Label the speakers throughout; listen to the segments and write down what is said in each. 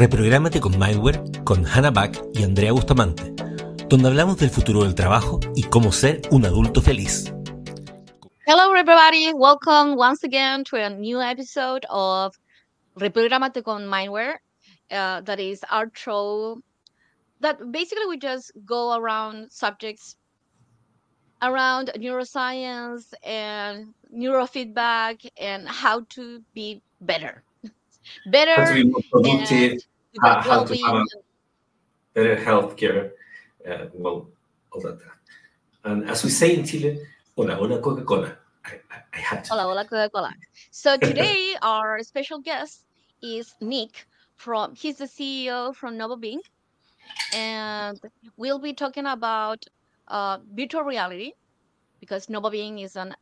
Speaker 1: Reprográmate con Mindware con Hannah Back y Andrea Bustamante, donde hablamos del futuro del trabajo y cómo ser un adulto feliz.
Speaker 2: Hello, everybody. Welcome once again to a new episode of Reprogramate con Mindware. Uh, that is our show that basically we just go around subjects around neuroscience and neurofeedback and how to be better better
Speaker 3: how to be more productive how, how to have better healthcare uh, well all that. And as we say in chile hola hola coca-cola. I, I, I had to.
Speaker 2: hola hola coca-cola. So today our special guest is Nik from he's the ceo from NovoBeing and we'll be talking about uh, virtual reality because NovoBeing is an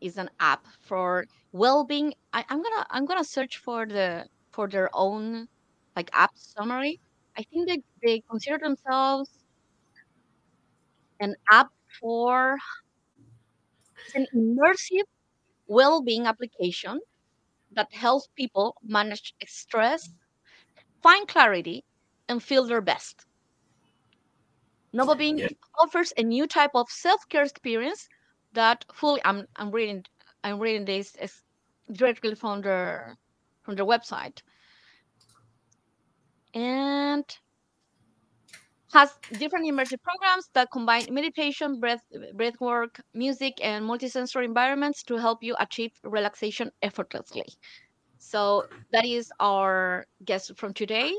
Speaker 2: is an app for well-being. I, I'm gonna I'm gonna search for the for their own like app summary. I think they, they consider themselves an app for an immersive well-being application that helps people manage stress, find clarity, and feel their best. NovoBeing yeah. offers a new type of self-care experience that fully I'm I'm reading I'm reading this directly from their from their website. And has different immersive programs that combine meditation, breath, breath work, music, and multisensory environments to help you achieve relaxation effortlessly. So that is our guest from today.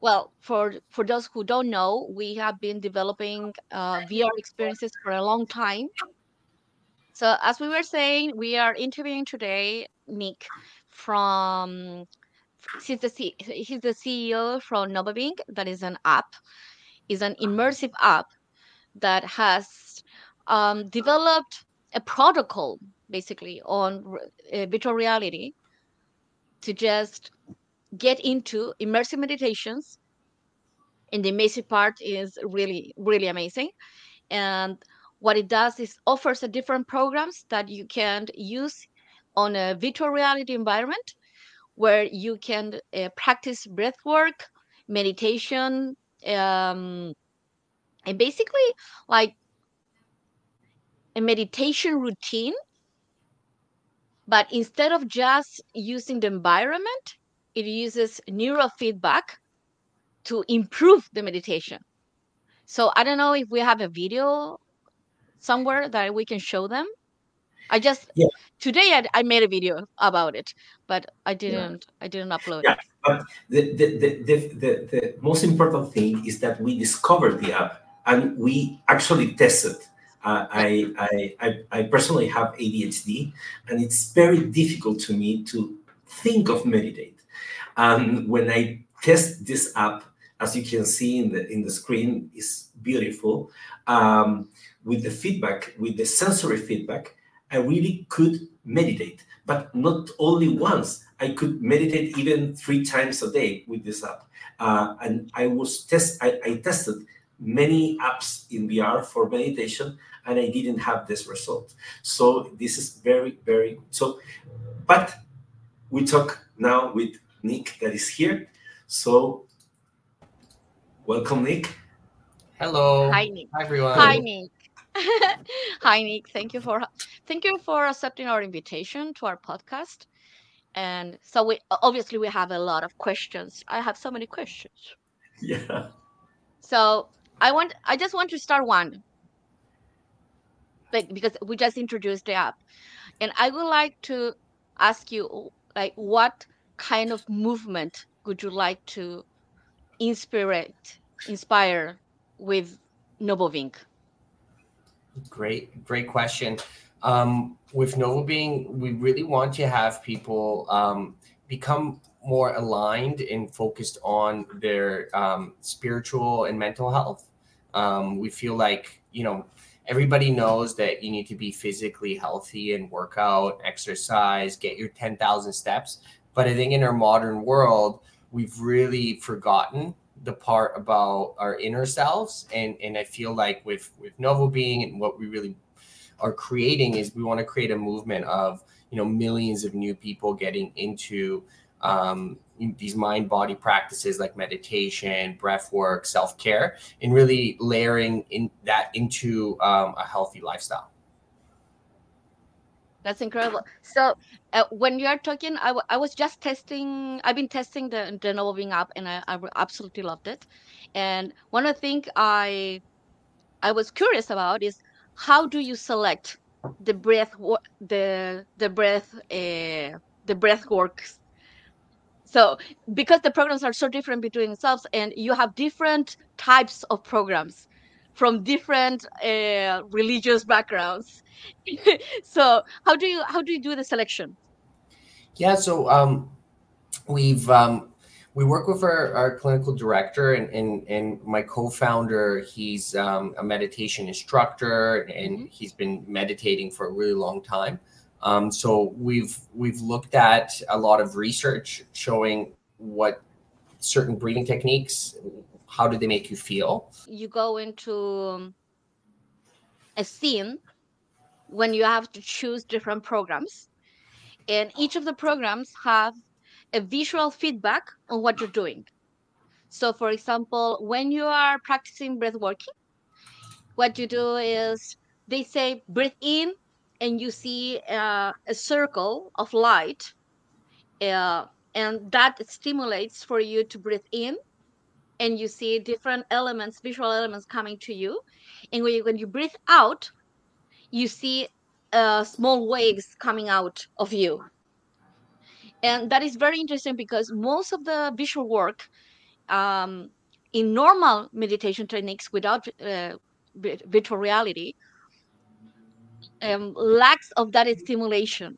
Speaker 2: Well, for for those who don't know, we have been developing uh, VR experiences for a long time. So as we were saying, we are interviewing today Nik from he's the C, he's the CEO from NovoBeing. That is an app, is an immersive app that has um, developed a protocol basically on uh, virtual reality to just get into immersive meditations and the amazing part is really really amazing and what it does is offers a different programs that you can use on a virtual reality environment where you can uh, practice breath work meditation um, and basically like a meditation routine but instead of just using the environment it uses neurofeedback to improve the meditation. So I don't know if we have a video somewhere that we can show them. I just yeah. today I, I made a video about it, but I didn't yeah. I didn't upload yeah. it.
Speaker 3: But the, the, the, the, the, the most important thing is that we discovered the app and we actually tested. Uh, I, I, I, I personally have ADHD, and it's very difficult to me to think of meditate. And when I test this app, as you can see in the in the screen, is beautiful. Um, with the feedback, with the sensory feedback, I really could meditate, but not only once. I could meditate even three times a day with this app. Uh, and I was test I, I tested many apps in VR for meditation, and I didn't have this result. So this is very very so. But we talk now with Nik that is here. So, welcome, Nik.
Speaker 4: Hello.
Speaker 2: Hi, Nik.
Speaker 4: Hi, everyone.
Speaker 2: Hi, Nik. Hi, Nick. Thank you for thank you for accepting our invitation to our podcast. And so we obviously we have a lot of questions. I have so many questions.
Speaker 3: Yeah.
Speaker 2: So I want I just want to start one. Like because we just introduced the app. And I would like to ask you like what kind of movement would you like to inspire inspire with NovoBeing?
Speaker 4: Great, great question. Um, with NovoBeing, we really want to have people um, become more aligned and focused on their um, spiritual and mental health. Um, we feel like, you know, everybody knows that you need to be physically healthy and work out, exercise, get your 10,000 steps. But I think in our modern world, we've really forgotten the part about our inner selves. And and I feel like with with novo being and what we really are creating is we want to create a movement of you know millions of new people getting into um, these mind body practices like meditation, breath work, self care, and really layering in that into um, a healthy lifestyle.
Speaker 2: That's incredible. So uh, when you're talking, I, w- I was just testing. I've been testing the the Novobeing app, and I, I absolutely loved it. And one of the things I I was curious about is how do you select the breath the the breath uh, the breath works? So because the programs are so different between themselves and you have different types of programs from different uh, religious backgrounds. So how do you how do you do the selection?
Speaker 4: Yeah so um, we've um, we work with our, our clinical director and, and, and my co-founder he's um, a meditation instructor and mm-hmm. he's been meditating for a really long time. Um, so we've we've looked at a lot of research showing what certain breathing techniques how do they make you feel.
Speaker 2: You go into um, a scene when you have to choose different programs. And each of the programs have a visual feedback on what you're doing. So, for example, when you are practicing breath working, what you do is they say breathe in, and you see uh, a circle of light, uh, and that stimulates for you to breathe in, and you see different elements, visual elements coming to you, and when you, when you breathe out, you see uh, small waves coming out of you and that is very interesting because most of the visual work um, in normal meditation techniques without uh, virtual reality um, lacks of that stimulation.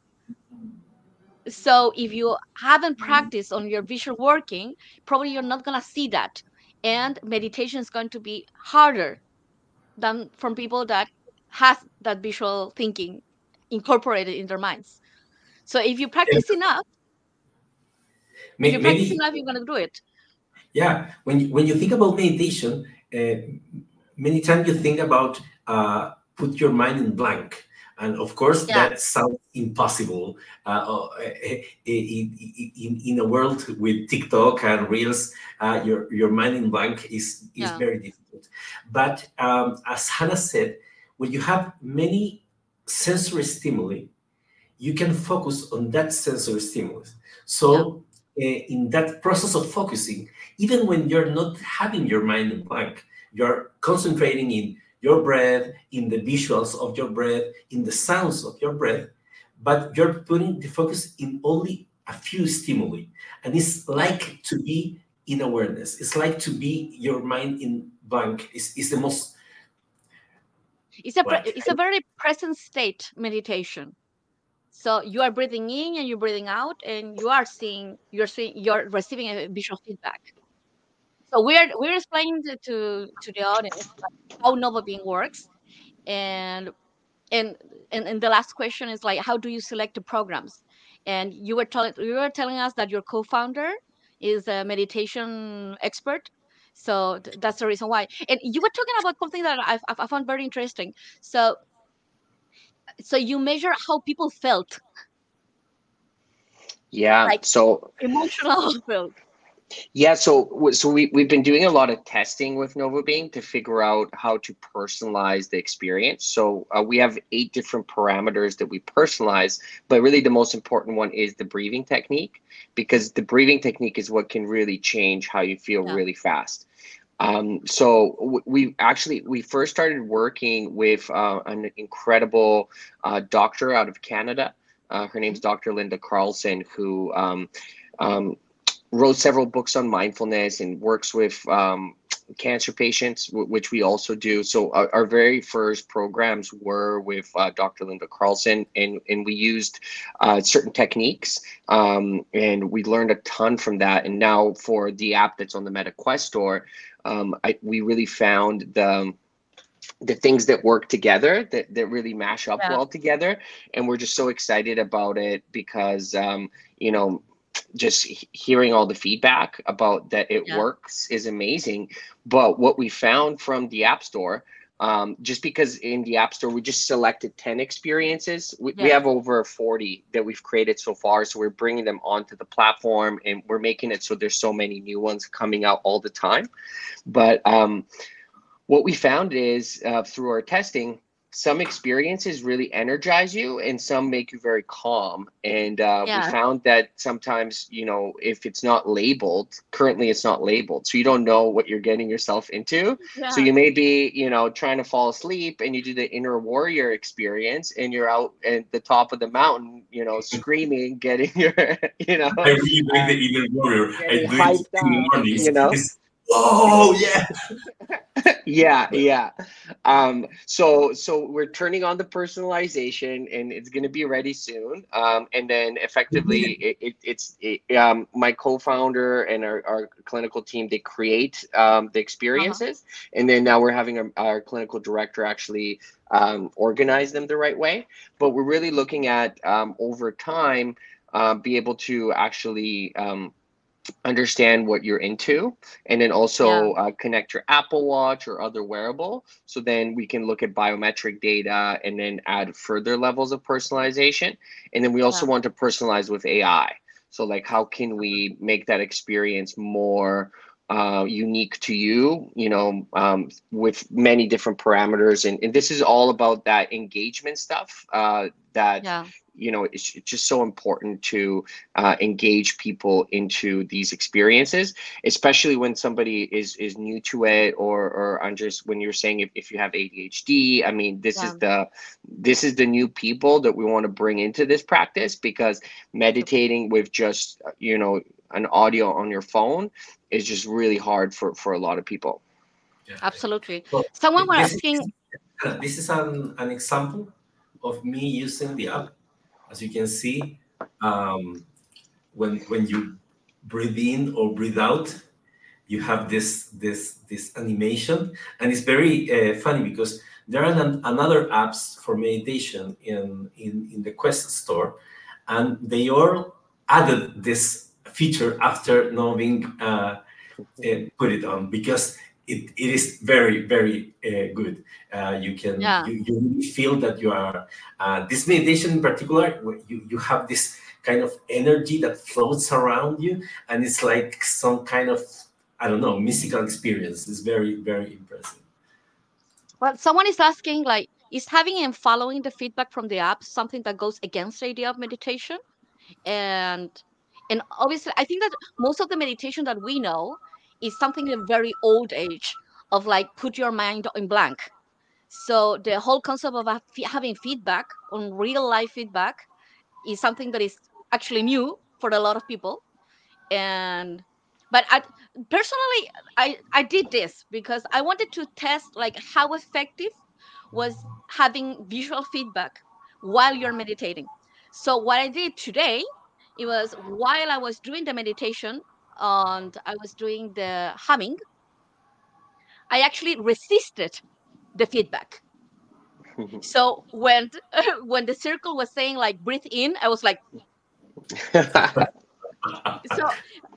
Speaker 2: So if you haven't practiced on your visual working probably you're not going to see that. And meditation is going to be harder than from people that has that visual thinking incorporated in their minds. So if you practice enough Maybe, you practice enough, you're going to do it.
Speaker 3: Yeah. When you, when you think about meditation, uh, many times you think about uh, put your mind in blank. And of course, yeah. that sounds impossible uh, in, in, in, a world with TikTok and Reels. Uh, your, your mind in blank is, is yeah. very difficult. But um, as Hanna said, when you have many sensory stimuli, you can focus on that sensory stimulus. So uh, Uh, in that process of focusing, even when you're not having your mind in blank, you're concentrating in your breath, in the visuals of your breath, in the sounds of your breath, but you're putting the focus in only a few stimuli. And it's like to be in awareness. It's like to be your mind in blank. It's, is the most.
Speaker 2: It's a it's a very present state meditation so you are breathing in and you're breathing out and you are seeing you're seeing you're receiving a visual feedback. So we're we're explaining to to, to the audience how Novobeing works and and and, and the last question is like how do you select the programs? And you were telling you were telling us that your co-founder is a meditation expert so th- that's the reason why. And you were talking about something that i I found very interesting. So so you measure how people felt.
Speaker 5: Yeah like so
Speaker 2: emotional felt.
Speaker 5: Yeah so so we, we've been doing a lot of testing with Novobeing to figure out how to personalize the experience. So uh, we have eight different parameters that we personalize but really the most important one is the breathing technique because the breathing technique is what can really change how you feel yeah. really fast um, so we actually we first started working with uh, an incredible uh, doctor out of Canada. Uh, her name's Dr. Linda Carlson, who um, um, wrote several books on mindfulness and works with um, cancer patients, which we also do. So our, our very first programs were with uh, Dr. Linda Carlson, and and we used uh, certain techniques, um, and we learned a ton from that. And now for the app that's on the MetaQuest store, um, I, we really found the the things that work together that, that really mash up yeah. well together and we're just so excited about it because um, you know just hearing all the feedback about that it yeah. works is amazing. But what we found from the app store um, just because in the app store we just selected 10 experiences we, we have over 40 that we've created so far. So we're bringing them onto the platform and we're making it so there's so many new ones coming out all the time. But um, what we found is uh, through our testing some experiences really energize you and some make you very calm and uh,
Speaker 2: Yeah.
Speaker 5: we found that sometimes you know if it's not labeled currently it's not labeled so you don't know what you're getting yourself into
Speaker 2: Yeah.
Speaker 5: so you may be, you know, trying to fall asleep and you do the inner warrior experience and you're out at the top of the mountain, you know, screaming, getting your, you know,
Speaker 3: I really like the inner warrior. I do it in the mornings.
Speaker 5: you know?
Speaker 3: It's- oh yeah.
Speaker 5: yeah, yeah. Um, so so we're turning on the personalization and it's gonna be ready soon. Um, and then effectively it, it, it's it, um, my co-founder and our, our clinical team they create um, the experiences and then now we're having our, our clinical director actually um, organize them the right way. But we're really looking at um, over time uh, be able to actually um, understand what you're into and then also uh, connect your apple watch or other wearable. So then we can look at biometric data and then add further levels of personalization. And then we also
Speaker 2: Yeah.
Speaker 5: want to personalize with ai so like how can we make that experience more uh, unique to you you know um, with many different parameters? And, and this is all about that engagement stuff uh, that
Speaker 2: yeah.
Speaker 5: You know it's, it's just so important to uh, engage people into these experiences especially when somebody is is new to it or or i'm just when you're saying if, if you have adhd i mean this is the this is the new people that we want to bring into this practice because meditating with just you know an audio on your phone is just really hard for for a lot of people
Speaker 3: Yeah.
Speaker 2: Absolutely.
Speaker 3: So,
Speaker 2: Someone was
Speaker 3: this is-
Speaker 2: asking.
Speaker 3: This is an, an example of me using the app. As you can see, um, when when you breathe in or breathe out, you have this this this animation, and it's very uh, funny because there are an, another apps for meditation in, in in the Quest store, and they all added this feature after knowing uh, uh, put it on because it, it is very very uh, good uh, you can
Speaker 2: Yeah.
Speaker 3: you, you feel that you are uh, this meditation in particular you, you have this kind of energy that floats around you and it's like some kind of i don't know mystical experience it's very very impressive
Speaker 2: Well, someone is asking, like, is having and following the feedback from the app something that goes against the idea of meditation? And and obviously, I think that most of the meditation that we know is something in a very old age of like put your mind in blank. So the whole concept of having feedback on real life feedback is something that is actually new for a lot of people. And but I personally I I did this because I wanted to test like how effective was having visual feedback while you're meditating. So what I did today, it was while I was doing the meditation and I was doing the humming, I actually resisted the feedback. So when when the circle was saying like breathe in, I was like so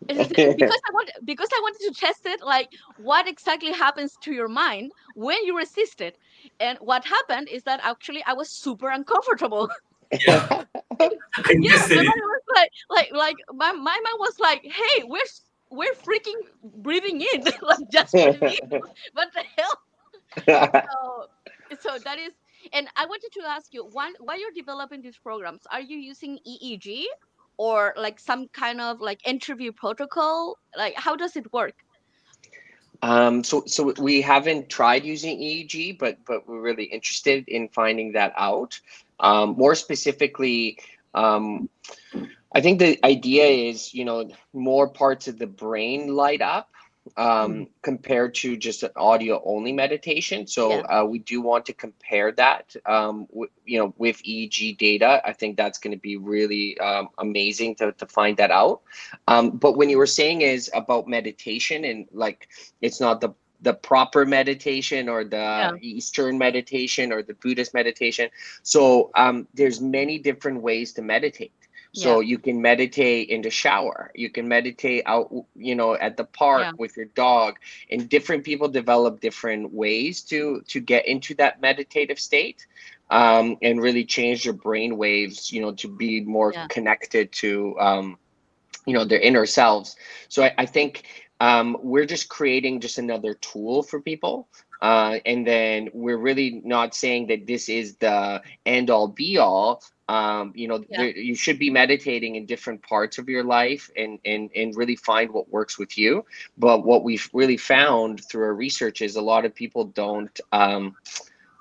Speaker 2: because I want because I wanted to test it, like what exactly happens to your mind when you resist it. And what happened is that actually I was super uncomfortable.
Speaker 3: yeah i
Speaker 2: yeah,
Speaker 3: tested
Speaker 2: my
Speaker 3: it
Speaker 2: mind was like like like my, my mind was like, hey, we're we're freaking breathing in, like just breathing in. What the hell? So so that is and I wanted to ask you, one, while you're developing these programs, are you using EEG or like some kind of like interview protocol? Like how does it work?
Speaker 5: Um, so, so we haven't tried using EEG, but but we're really interested in finding that out. Um, more specifically, um, I think the idea is, you know, more parts of the brain light up um, compared to just an audio only meditation. So
Speaker 2: Yeah.
Speaker 5: uh, we do want to compare that, um, w- you know, with EEG data. I think that's going to be really um, amazing to, to find that out. Um, but when you were saying is about meditation and like it's not the the proper meditation or the
Speaker 2: Yeah.
Speaker 5: Eastern meditation or the Buddhist meditation. So um, there's many different ways to meditate. So you can meditate in the shower. You can meditate out, you know, at the park
Speaker 2: Yeah.
Speaker 5: with your dog. And different people develop different ways to to get into that meditative state, um, and really change their brain waves, you know, to be more
Speaker 2: Yeah.
Speaker 5: connected to, um, you know, their inner selves. So I, I think um, we're just creating just another tool for people. Uh, and then we're really not saying that this is the end all be all. Um, you know,
Speaker 2: Yeah.
Speaker 5: there, you should be meditating in different parts of your life and, and, and really find what works with you. But what we've really found through our research is a lot of people don't. Um,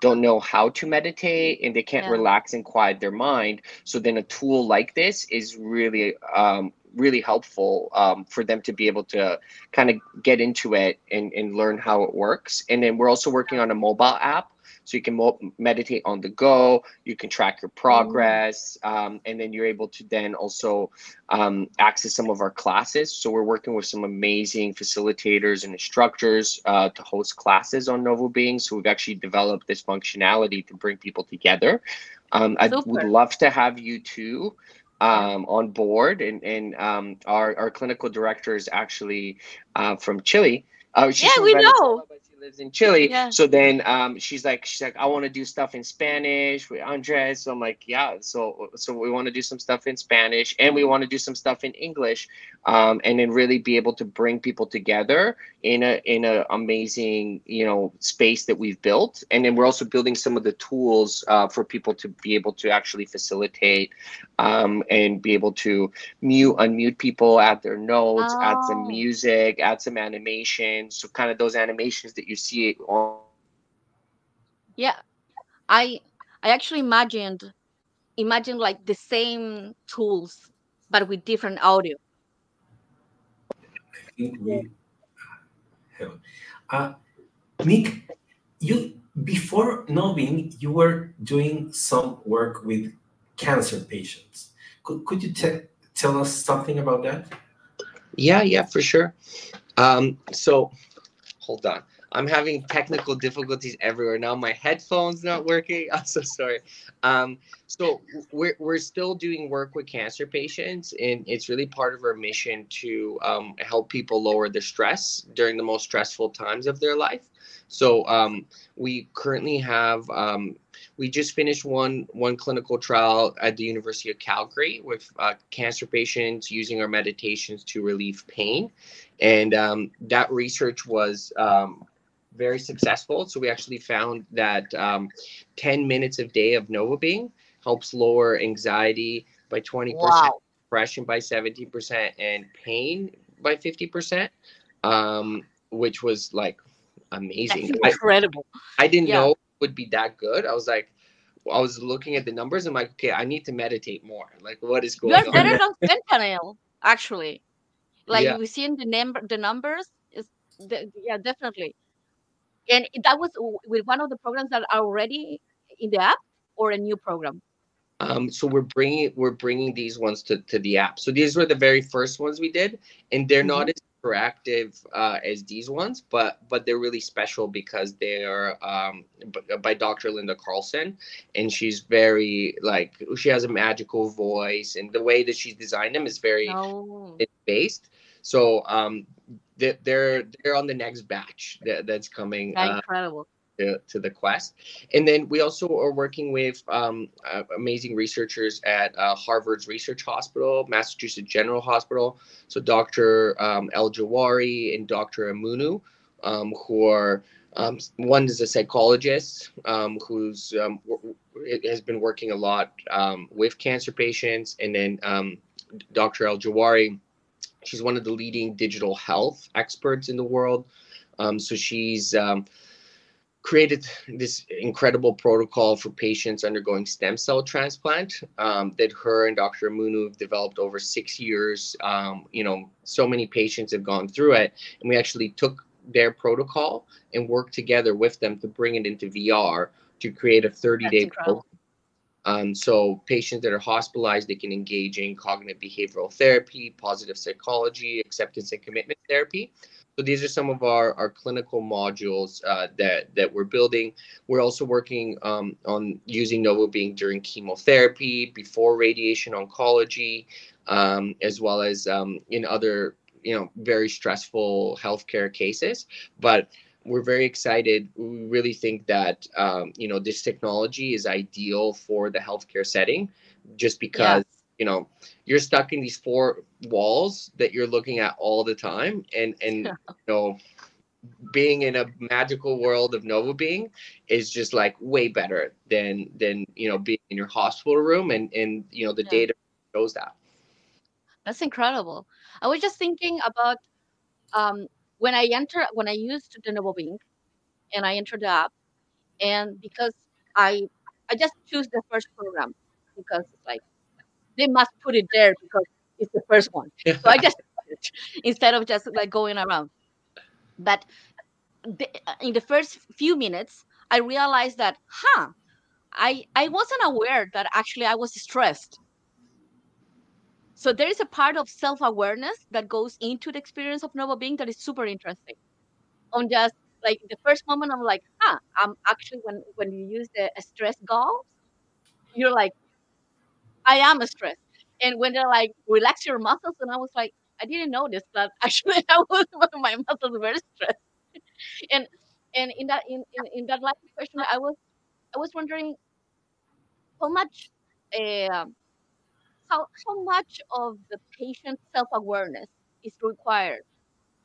Speaker 5: don't know how to meditate and they can't
Speaker 2: Yeah.
Speaker 5: relax and quiet their mind so then a tool like this is really um, really helpful um, for them to be able to kind of get into it and, and learn how it works. And then we're also working on a mobile app so you can mo- meditate on the go you can track your progress um, and then you're able to then also um, access some of our classes. So we're working with some amazing facilitators and instructors uh, to host classes on novo being. So we've actually developed this functionality to bring people together. Um, i would love to have you too um, on board and, and um, our, our clinical director is actually uh, from chile uh,
Speaker 2: Yeah, we
Speaker 5: Venezuela,
Speaker 2: know.
Speaker 5: Lives in chile
Speaker 2: Yeah.
Speaker 5: so then um, she's like she's like i want to do stuff in spanish with andres so i'm like yeah so so we want to do some stuff in spanish and we want to do some stuff in english um, and then really be able to bring people together in a in a amazing you know space that we've built and then we're also building some of the tools uh, for people to be able to actually facilitate um, and be able to mute unmute people add their notes add some
Speaker 2: Oh.
Speaker 5: music add some animation so kind of those animations that you see it on
Speaker 2: Yeah, I I actually imagined imagine like the same tools but with different audio.
Speaker 3: I think we have. Uh, Nik, you before Novin, you were doing some work with cancer patients. Could, could you te- tell us something about that?
Speaker 5: Yeah, yeah, for sure. Um, so hold on. I'm having technical difficulties everywhere now. My headphones not working. I'm so sorry. Um, so we're we're still doing work with cancer patients, and it's really part of our mission to um, help people lower their stress during the most stressful times of their life. So um, we currently have um, we just finished one one clinical trial at the University of Calgary with uh, cancer patients using our meditations to relieve pain, and um, that research was um, very successful. So we actually found that um, 10 minutes a day of Novo Being helps lower anxiety by 20%,
Speaker 2: Wow.
Speaker 5: depression by 70%, and pain by 50%, um, which was like amazing. I,
Speaker 2: incredible.
Speaker 5: I didn't
Speaker 2: Yeah.
Speaker 5: know it would be that good. I was like, I was looking at the numbers. I'm like, okay, I need to meditate more. Like, what is going
Speaker 2: You
Speaker 5: going
Speaker 2: are
Speaker 5: on?
Speaker 2: better than fentanyl, actually. Like
Speaker 5: Yeah.
Speaker 2: we see in the number the numbers is the, yeah definitely. And that was with one of the programs that are already in the app or a new program.
Speaker 5: Um, so we're bringing we're bringing these ones to, to the app. So these were the very first ones we did, and they're not as interactive uh, as these ones, but but they're really special because they are um, b- by Dr. Linda Carlson, and she's very like she has a magical voice, and the way that she's designed them is very
Speaker 2: No.
Speaker 5: based. So um, they- they're they're on the next batch that, that's coming. Uh,
Speaker 2: incredible.
Speaker 5: to, to the quest and then we also are working with um, uh, amazing researchers at uh, harvard's research hospital massachusetts general hospital so dr um, El-Jawahri and dr Amonoo um, who are um, one is a psychologist um, who's um, w- w- has been working a lot um, with cancer patients and then um, dr El-Jawahri she's one of the leading digital health experts in the world um, so she's um, created this incredible protocol for patients undergoing stem cell transplant um, that her and Dr. Amonoo have developed over six years. Um, you know, so many patients have gone through it, and we actually took their protocol and worked together with them to bring it into VR to create a 30
Speaker 2: That's
Speaker 5: day
Speaker 2: incredible.
Speaker 5: program. Um, so patients that are hospitalized, they can engage in cognitive behavioral therapy, positive psychology, acceptance and commitment therapy. so these are some of our, our clinical modules uh, that that we're building. We're also working um, on using NovoBeing during chemotherapy, before radiation oncology, um, as well as um, in other you know very stressful healthcare cases. But we're very excited. We really think that um, you know this technology is ideal for the healthcare setting, just because you know you're stuck in these four walls that you're looking at all the time and and you know being in a magical world of Novo being is just like way better than than you know being in your hospital room and and you know the yeah. data shows that
Speaker 2: that's incredible i was just thinking about um when i enter when i used the Noble NovoBeing and i entered the app and because i i just choose the first program because it's like they must put it there because it's the first one. So I just instead of just like going around. But the, in the first few minutes, I realized that, huh, I I wasn't aware that actually I was stressed. So there is a part of self awareness that goes into the experience of Novo being that is super interesting. On just like the first moment, I'm like, huh, I'm actually when when you use the stress gauze, you're like, I am stressed. And when they're like, relax your muscles, and I was like, I didn't notice that actually I was my muscles were stressed. and and in that in, in, in that last question, I was I was wondering how much uh, how how much of the patient self awareness is required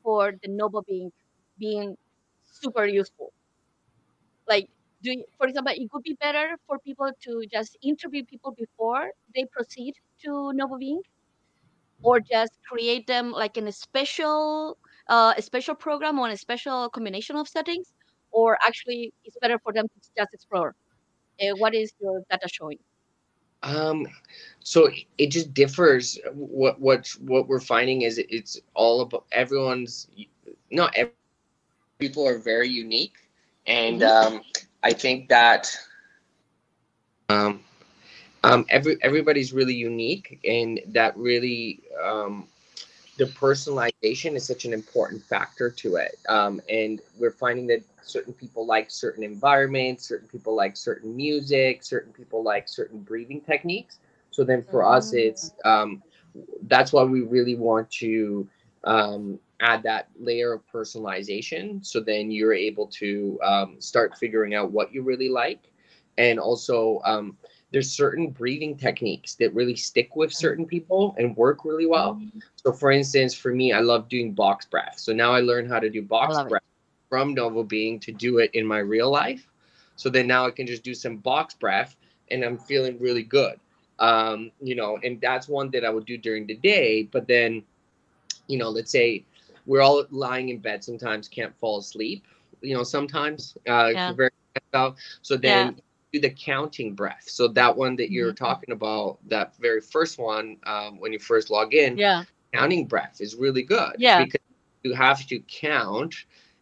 Speaker 2: for the NovoBeing being being super useful. Like do you, for example it could be better for people to just interview people before they proceed to NovoBeing or just create them like in a special uh, a special program or a special combination of settings or actually it's better for them to just explore uh, what is your data showing
Speaker 5: um so it just differs what what what we're finding is it's all about everyone's not every people are very unique and mm-hmm. um I think that um, um, every everybody's really unique, and that really um, the personalization is such an important factor to it. Um, and we're finding that certain people like certain environments, certain people like certain music, certain people like certain breathing techniques. So then for mm-hmm. us, it's um, that's why we really want to um, add that layer of personalization so then you're able to um, start figuring out what you really like and also um, there's certain breathing techniques that really stick with certain people and work really well mm-hmm. so for instance for me i love doing box breath so now i learned how to do box breath it. from NovoBeing to do it in my real life so then now i can just do some box breath and i'm feeling really good um, you know and that's one that i would do during the day but then you know let's say we're all lying in bed sometimes can't fall asleep you know sometimes uh yeah. very so then yeah. Do the counting breath. So that one that you're mm-hmm. talking about that very first one um, when you first log in
Speaker 2: yeah.
Speaker 5: counting breath is really good
Speaker 2: yeah.
Speaker 5: because you have to count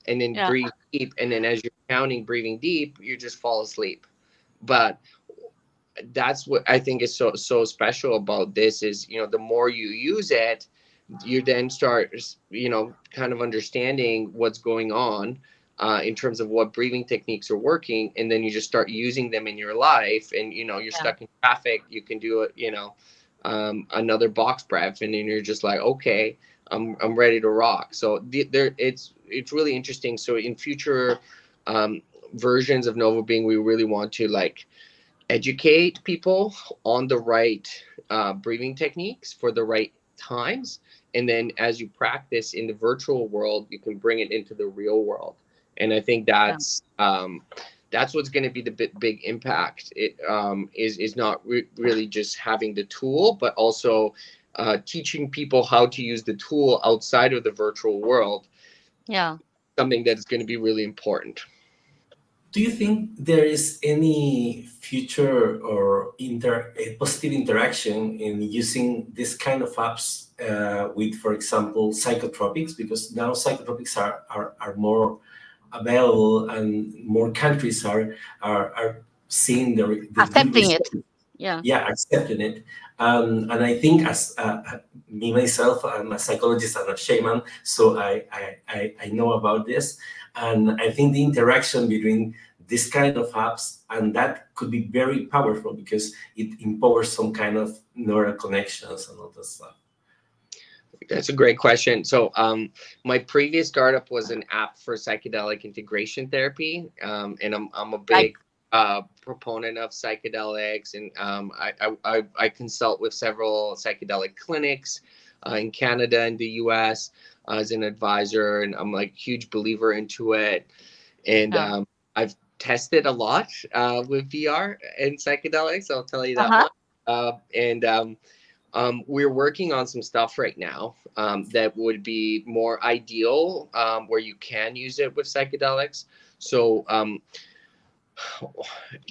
Speaker 5: and then yeah. breathe deep. And then as you're counting breathing deep you just fall asleep. But that's what i think is so so special about this is you know the more you use it you then start you know kind of understanding what's going on uh, in terms of what breathing techniques are working and then you just start using them in your life and you know you're yeah. stuck in traffic you can do it you know um, another box breath and then you're just like okay i'm, I'm ready to rock. So the, there it's it's really interesting. So in future um, versions of novo being we really want to like educate people on the right uh, breathing techniques for the right times and then as you practice in the virtual world you can bring it into the real world and i think that's yeah. um, that's what's going to be the big, big impact it um, is is not re- really just having the tool but also uh, teaching people how to use the tool outside of the virtual world
Speaker 2: yeah
Speaker 5: something that is going to be really important
Speaker 3: do you think there is any future or inter a positive interaction in using this kind of apps uh, with, for example, psychotropics? Because now psychotropics are, are, are more available and more countries are are, are seeing the, the
Speaker 2: accepting it. yeah.
Speaker 3: Yeah accepting it. Um, and i think as uh, me myself i'm a psychologist and a shaman so I, I i i know about this. And i think the interaction between this kind of apps and that could be very powerful because it empowers some kind of neural connections and all that stuff
Speaker 5: that's a great question. So, um, my previous startup was an app for psychedelic integration therapy, um, and I'm I'm a big uh, proponent of psychedelics, and um, I, I I consult with several psychedelic clinics uh, in Canada and the U.S. Uh, as an advisor, and I'm like huge believer into it, and
Speaker 2: Yeah.
Speaker 5: um, I've tested a lot uh, with VR and psychedelics. I'll tell you that.
Speaker 2: Uh-huh.
Speaker 5: Uh, and um, um, we're working on some stuff right now um, that would be more ideal um, where you can use it with psychedelics. So um,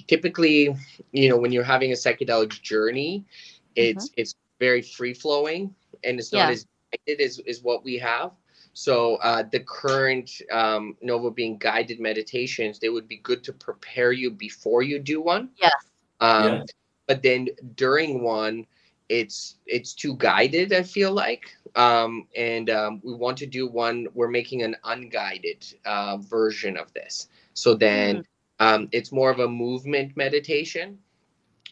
Speaker 5: typically, you know, when you're having a psychedelic journey, it's it's very free flowing and it's not
Speaker 2: Yeah.
Speaker 5: as guided as, as what we have. So uh, the current um, Novo being guided meditations, they would be good to prepare you before you do one.
Speaker 2: Yes.
Speaker 5: Um,
Speaker 3: Yeah.
Speaker 5: But then during one, it's it's too guided. I feel like, um, and um, we want to do one. We're making an unguided uh, version of this. So then um, it's more of a movement meditation,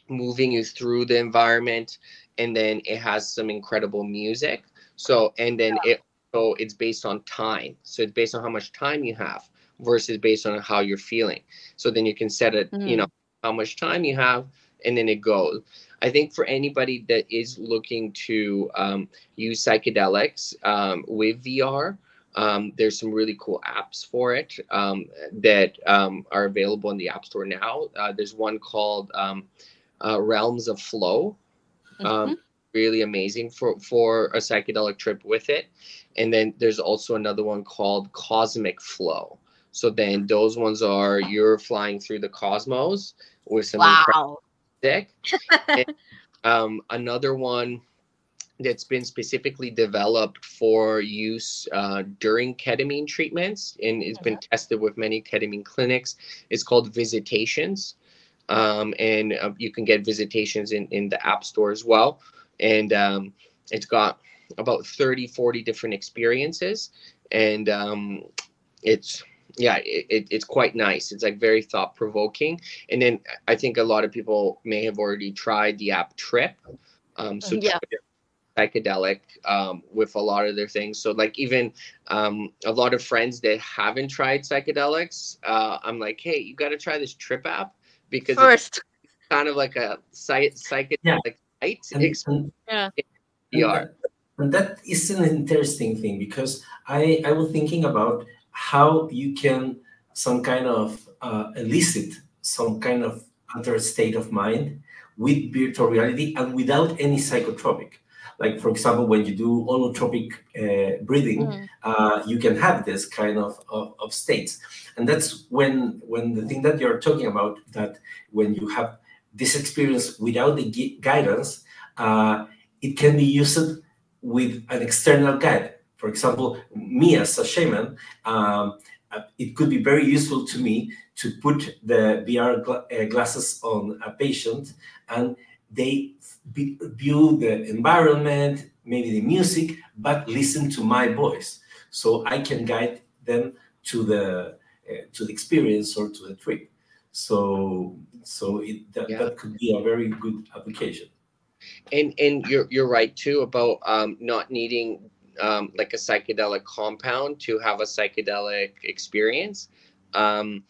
Speaker 5: moving you through the environment, and then it has some incredible music. So and then it so it's based on time. So it's based on how much time you have versus based on how you're feeling. So then you can set it, you
Speaker 2: Mm.
Speaker 5: know, how much time you have, and then it goes. I think for anybody that is looking to um, use psychedelics um, with VR, um, there's some really cool apps for it um, that um, are available in the App Store now. Uh, there's one called um, uh, Realms of Flow. Um, really amazing for for a psychedelic trip with it. And then there's also another one called Cosmic Flow. So then those ones are you're flying through the cosmos with some incredible music. um, another one that's been specifically developed for use uh, during ketamine treatments and it's been tested with many ketamine clinics is called visitations. Um, and uh, you can get visitations in, in the app store as well. And um, it's got about 30 40 different experiences. And um, it's yeah it, it, it's quite nice it's like very thought provoking and then i think a lot of people may have already tried the app trip um, so
Speaker 2: Yeah.
Speaker 5: Trip psychedelic um, with a lot of their things so like even um, a lot of friends that haven't tried psychedelics uh, i'm like hey you got to try this trip app because it's
Speaker 2: first
Speaker 5: kind of like a psy- psychedelic
Speaker 3: Yeah.
Speaker 5: site
Speaker 3: and,
Speaker 5: experience
Speaker 3: and
Speaker 2: yeah
Speaker 3: And
Speaker 5: VR.
Speaker 3: that, and that is an interesting thing because I, I was thinking about how you can some kind of uh, elicit some kind of altered state of mind with virtual reality and without any psychotropic. Like for example, when you do holotropic uh, breathing,
Speaker 2: Mm.
Speaker 3: uh, you can have this kind of, of, of states, and that's when when the thing that you're talking about that when you have this experience without the gui- guidance, uh, it can be used with an external guide. For example, me as a shaman, um, uh, it could be very useful to me to put the VR gla- uh, glasses on a patient and they be, view the environment, maybe the music, but listen to my voice. So I can guide them to the uh, to the experience or to the trip. So so it, that,
Speaker 5: Yeah.
Speaker 3: that could be a very good application.
Speaker 5: and and you're you're right too about um, not needing um, like a psychedelic compound to have a psychedelic experience. Um,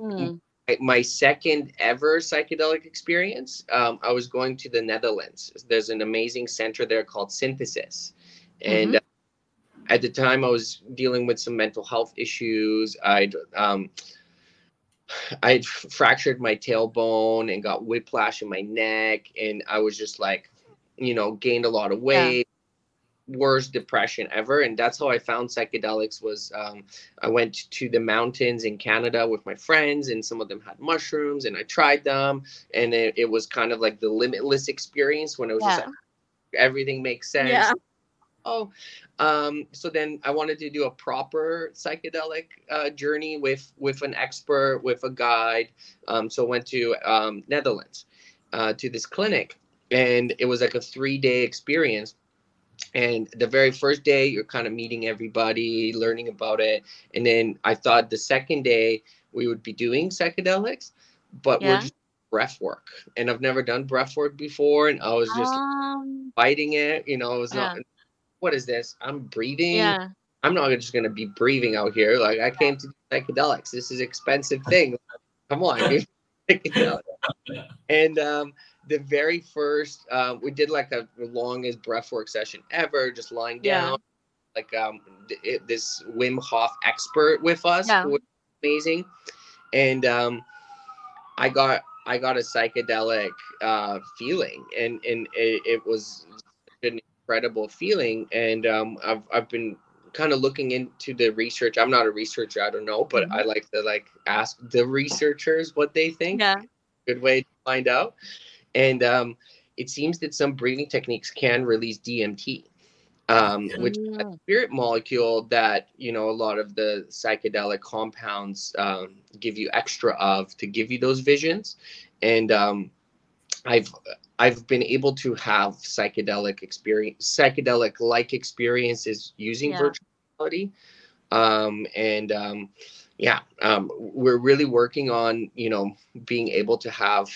Speaker 2: Mm.
Speaker 5: my- my second ever psychedelic experience, um, I was going to the Netherlands. There's an amazing center there called Synthesis, and uh, at the time I was dealing with some mental health issues. I'd um, I'd fractured my tailbone and got whiplash in my neck, and I was just like, you know, gained a lot of weight. Worst depression ever, and that's how I found psychedelics. Was um, I went to the mountains in Canada with my friends, and some of them had mushrooms, and I tried them, and it, it was kind of like the limitless experience when it was just like, everything makes sense.
Speaker 2: Yeah.
Speaker 5: Oh, um, so then I wanted to do a proper psychedelic uh, journey with with an expert, with a guide. Um, so went to um, Netherlands, uh, to this clinic, and it was like a three day experience. And the very first day, you're kind of meeting everybody, learning about it, and then I thought the second day we would be doing psychedelics, but
Speaker 2: Yeah.
Speaker 5: we're just breath work, and I've never done breath work before, and I was just
Speaker 2: Um,
Speaker 5: fighting it. You know, it was
Speaker 2: Yeah.
Speaker 5: not. What is this? I'm breathing.
Speaker 2: yeah.
Speaker 5: I'm not just gonna be breathing out here. Like I came to do psychedelics. This is expensive thing. Come on, and um, the very first, um, we did like a the longest breathwork session ever, just lying down. Yeah. Like um, it, this Wim Hof expert with us,
Speaker 2: Yeah.
Speaker 5: was amazing. And um, I got I got a psychedelic uh, feeling, and and it, it was an incredible feeling. And um, I've I've been kind of looking into the research. I'm not a researcher, I don't know, but I like to like ask the researchers what they think.
Speaker 2: Yeah.
Speaker 5: Good way to find out. And um, it seems that some breathing techniques can release DMT, um, which is a
Speaker 2: Mm.
Speaker 5: spirit molecule that you know a lot of the psychedelic compounds um, give you extra of to give you those visions. And um, I've I've been able to have psychedelic experience, psychedelic like experiences using
Speaker 2: Yeah.
Speaker 5: virtual reality, um, and um, yeah, um, we're really working on you know being able to have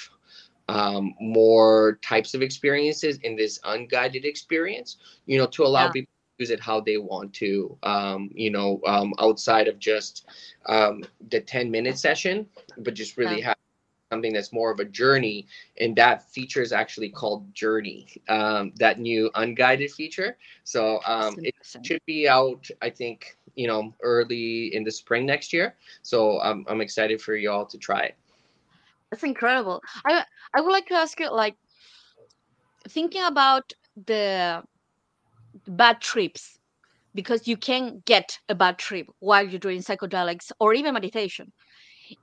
Speaker 5: um, more types of experiences in this unguided experience, you know, to allow
Speaker 2: Yeah.
Speaker 5: people to use it how they want to, um, you know, um, outside of just um, the 10 minute session, but just really
Speaker 2: Yeah.
Speaker 5: have something that's more of a journey. And that feature is actually called Journey, um, that new unguided feature. So um, it should be out, I think, you know, early in the spring next year. So um, I'm excited for y'all to try it.
Speaker 2: That's incredible. I I would like to ask you, like, thinking about the bad trips, because you can get a bad trip while you're doing psychedelics or even meditation.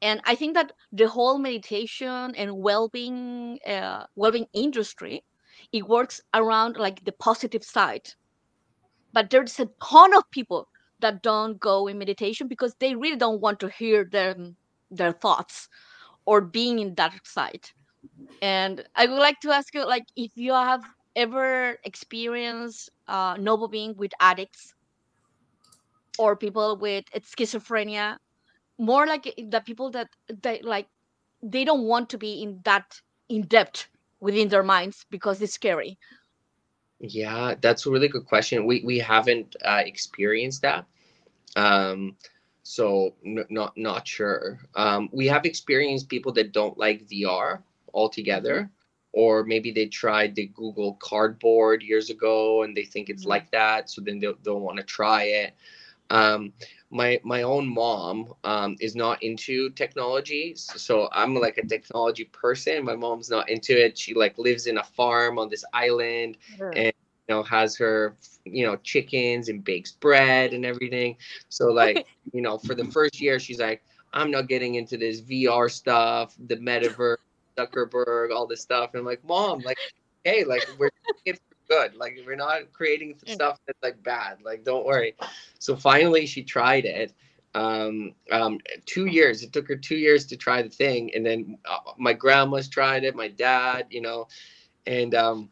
Speaker 2: And I think that the whole meditation and well-being, uh, well-being industry, it works around like the positive side. But there's a ton of people that don't go in meditation because they really don't want to hear their their thoughts or being in that side. And I would like to ask you, like, if you have ever experienced uh, Novobeing with addicts or people with schizophrenia, more like the people that they like they don't want to be in that in depth within their minds because it's scary.
Speaker 5: Yeah, that's a really good question. We we haven't uh, experienced that, um, so n- not not sure. Um, we have experienced people that don't like VR altogether, or maybe they tried the Google Cardboard years ago and they think it's
Speaker 2: Mhm.
Speaker 5: like that, so then they'll they'll want to try it. Um, my my own mom um, is not into technology, so I'm like a technology person. My mom's not into it. She like lives in a farm on this island and you know has her you know chickens and bakes bread and everything. So like you know for the first year she's like i'm not getting into this vr stuff the metaverse zuckerberg all this stuff. And i'm like mom like hey like we're doing it for good. Like we're not creating
Speaker 2: Mm.
Speaker 5: stuff that's like bad. Like don't worry. So finally she tried it um um two years. It took her two years to try the thing. And then uh, my grandma's tried it my dad you know. And um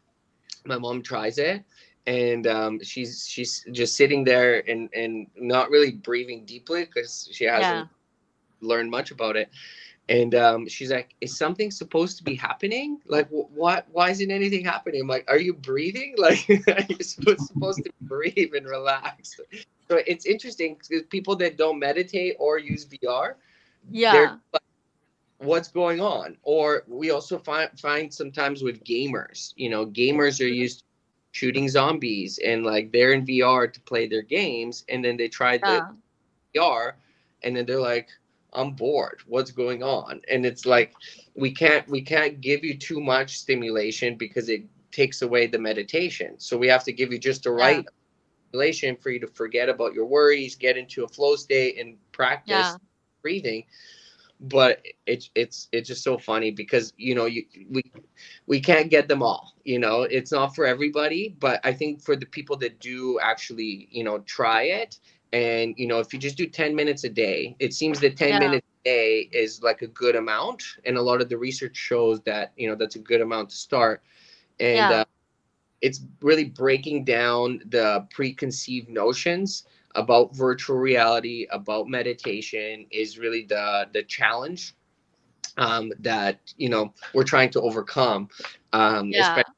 Speaker 5: my mom tries it and um, she's she's just sitting there and and not really breathing deeply because she hasn't learned much about it. And um, she's like is something supposed to be happening? Like wh- what why isn't anything happening? I'm like are you breathing? Like are you supposed, supposed to breathe and relax? So it's interesting because people that don't meditate or use vr
Speaker 2: Yeah.
Speaker 5: What's going on or we also find find sometimes with gamers you know gamers are
Speaker 2: Mhm.
Speaker 5: used to shooting zombies and like they're in vr to play their games and then they try the
Speaker 2: Yeah.
Speaker 5: vr and then they're like i'm bored what's going on and it's like we can't we can't give you too much stimulation because it takes away the meditation so we have to give you just the right stimulation for you to forget about your worries get into a flow state and practice
Speaker 2: Yeah.
Speaker 5: breathing but it's it's it's just so funny because you know you we we can't get them all you know it's not for everybody but i think for the people that do actually you know try it and you know if you just do 10 minutes a day it seems that 10
Speaker 2: Yeah.
Speaker 5: minutes a day is like a good amount and a lot of the research shows that you know that's a good amount to start and
Speaker 2: Yeah.
Speaker 5: uh, it's really breaking down the preconceived notions about virtual reality about meditation is really the the challenge um, that you know we're trying to overcome um,
Speaker 2: Yeah.
Speaker 5: especially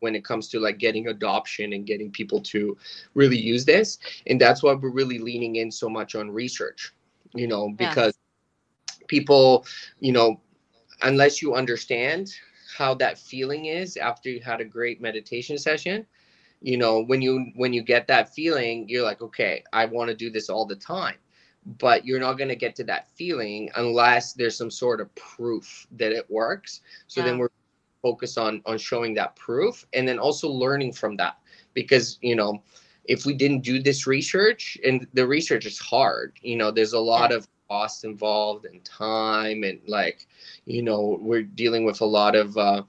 Speaker 5: when it comes to like getting adoption and getting people to really use this and that's why we're really leaning in so much on research you know
Speaker 2: Yeah.
Speaker 5: because people you know unless you understand how that feeling is after you had a great meditation session you know when you when you get that feeling you're like okay i want to do this all the time. But you're not going to get to that feeling unless there's some sort of proof that it works. So then we're focused on on showing that proof and then also learning from that. Because you know if we didn't do this research and the research is hard you know there's a lot of costs involved and time and like you know we're dealing with a lot of uh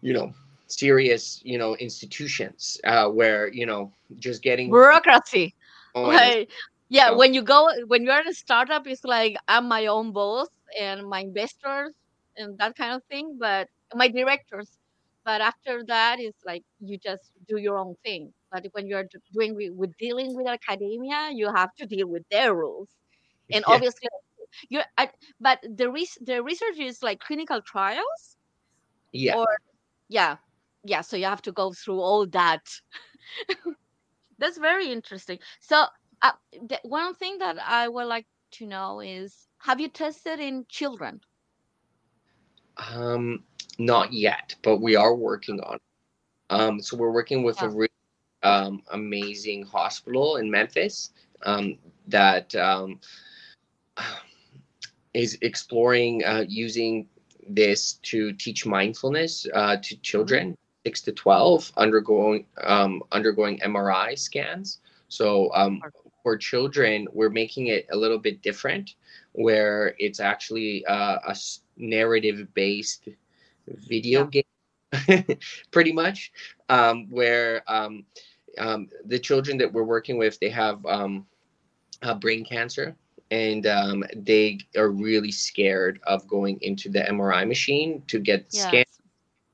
Speaker 5: you know serious you know institutions uh where you know just getting
Speaker 2: bureaucracy.
Speaker 5: Going
Speaker 2: like yeah
Speaker 5: so-
Speaker 2: when you go when you're in a startup it's like i'm my own boss and my investors and that kind of thing but my directors. But after that it's like you just do your own thing. But when you're doing with, dealing with academia you have to deal with their rules. And
Speaker 5: Yeah.
Speaker 2: obviously you I, but the res- the research is like clinical trials?
Speaker 5: Yeah.
Speaker 2: Or yeah yeah so you have to go through all that. That's very interesting. So uh, the, one thing that i would like to know is have you tested in children?
Speaker 5: Um, not yet, but we are working on. It. Um, so we're working with a really um, amazing hospital in Memphis um, that um, is exploring uh, using this to teach mindfulness uh, to children six to twelve undergoing um, undergoing MRI scans. So um, for children, we're making it a little bit different, where it's actually uh, a narrative based video game pretty much um, where um, um, the children that we're working with they have um, uh, brain cancer and um, they are really scared of going into the mri machine to get scanned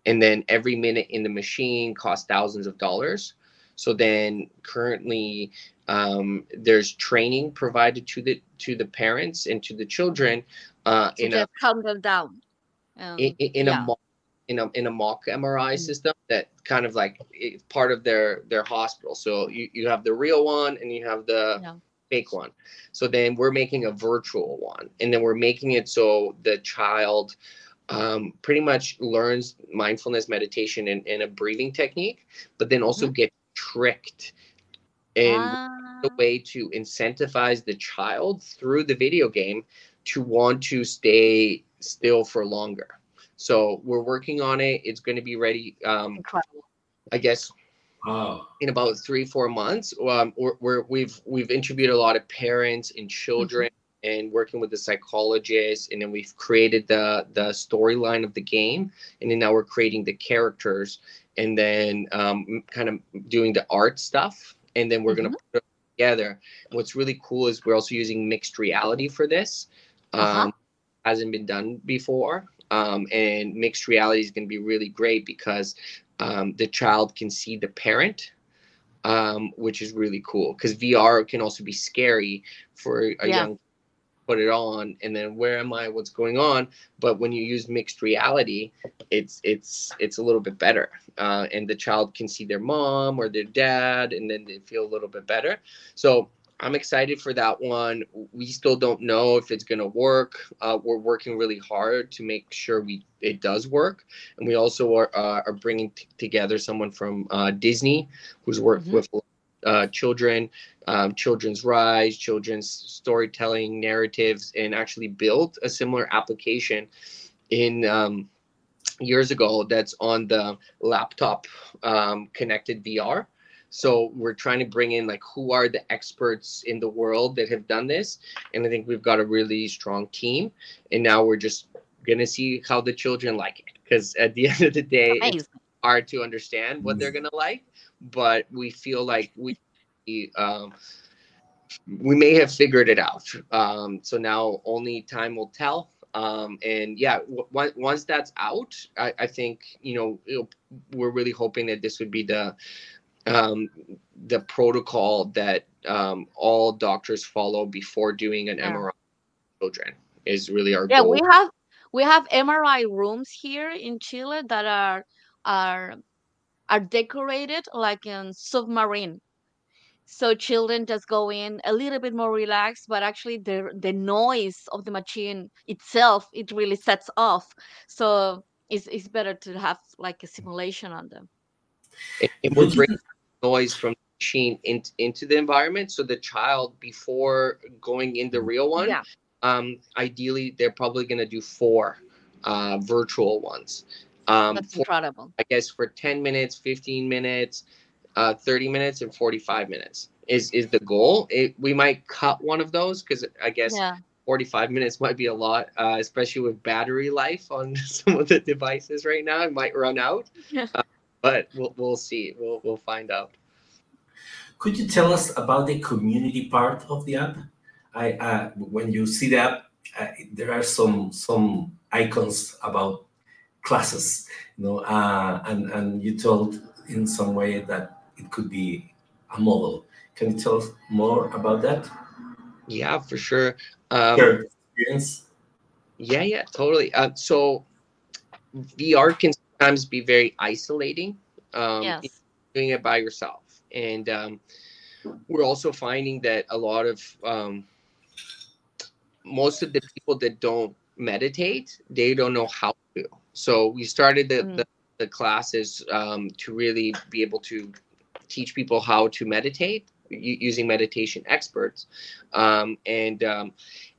Speaker 5: and then every minute in the machine costs thousands of dollars so then currently um, there's training provided to the to the parents and to the children uh,
Speaker 2: to
Speaker 5: in a
Speaker 2: calm them down um,
Speaker 5: in, in in
Speaker 2: yeah.
Speaker 5: a mock in a in a mock MRI
Speaker 2: Mm.
Speaker 5: system that kind of like it's part of their their hospital. So you, you have the real one and you have the
Speaker 2: Yeah.
Speaker 5: fake one. So then we're making a virtual one, and then we're making it so the child um, pretty much learns mindfulness meditation and, in a breathing technique, but then also get tricked and
Speaker 2: Ah,
Speaker 5: the way to incentivize the child through the video game to want to stay still for longer. So we're working on it. It's going to be ready, um,
Speaker 2: incredible
Speaker 5: I guess,
Speaker 3: Wow.
Speaker 5: in about three four months. Um, we're, we're, we've we've interviewed a lot of parents and children. And working with the psychologist, and then we've created the the storyline of the game, and then now we're creating the characters, and then um, kind of doing the art stuff, and then we're gonna put it together. What's really cool is we're also using mixed reality for this. Um,
Speaker 2: Uh-huh.
Speaker 5: Hasn't been done before, um, and mixed reality is going to be really great because um, the child can see the parent, um, which is really cool. Because VR can also be scary for a
Speaker 2: Yeah.
Speaker 5: young put it on and then where am i what's going on? But when you use mixed reality it's it's it's a little bit better. Uh, and the child can see their mom or their dad and then they feel a little bit better. So i'm excited for that one. We still don't know if it's going to work. Uh, we're working really hard to make sure we it does work. And we also are, uh, are bringing t- together someone from uh, disney who's worked
Speaker 2: Mhm.
Speaker 5: with uh, children um, children's rise, children's storytelling narratives, and actually built a similar application in um, years ago that's on the laptop um, connected VR. So we're trying to bring in like who are the experts in the world that have done this, and I think we've got a really strong team. And now we're just gonna see how the children like it, because at the end of the day, it's hard to understand what they're gonna like, but we feel like we um, we may have figured it out. Um, so now only time will tell. Um, and yeah, w- once that's out, I, I think you know we're really hoping that this would be the um, the protocol that um, all doctors follow before doing an yeah. MRI children is really our
Speaker 2: yeah,
Speaker 5: goal.
Speaker 2: we have we have MRI rooms here in Chile that are are are decorated like in submarine. So children just go in a little bit more relaxed but actually the the noise of the machine itself it really sets off. So it's, it's better to have like a simulation on them.
Speaker 5: It, it will bring noise from the machine in, into the environment so the child before going in the real one yeah. um ideally they're probably going to do four uh virtual ones
Speaker 2: um that's for, incredible
Speaker 5: i guess for 10 minutes 15 minutes uh, 30 minutes and 45 minutes is is the goal. It, we might cut one of those because I guess yeah. 45 minutes might be a lot, uh, especially with battery life on some of the devices right now. It might run out, yeah. uh, but we'll we'll see. We'll we'll find out.
Speaker 3: Could you tell us about the community part of the app? I uh, when you see the app, uh, there are some some icons about classes, you know, uh, and and you told in some way that it could be a model. Can you tell us more about that?
Speaker 5: Yeah, for sure. Um,
Speaker 3: Your experience.
Speaker 5: Yeah, yeah, totally. Uh, so VR can sometimes be very isolating. Um,
Speaker 2: yes.
Speaker 5: Doing it by yourself, and um, we're also finding that a lot of um, most of the people that don't meditate, they don't know how to. So we started the, mm. the, the classes um, to really be able to teach people how to meditate using meditation experts um, and um,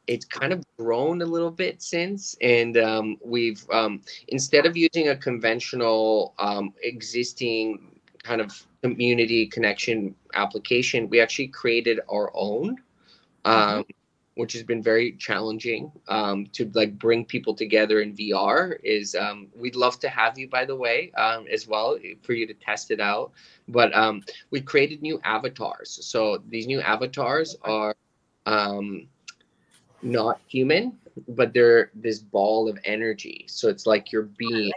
Speaker 5: it's kind of grown a little bit since and um, we've um, instead of using a conventional um, existing kind of community connection application we actually created our own mm-hmm. Which has been very challenging um, to like bring people together in VR. Is um, we'd love to have you, by the way, um, as well for you to test it out. But um, we created new avatars. So these new avatars are um, not human, but they're this ball of energy. So it's like your being.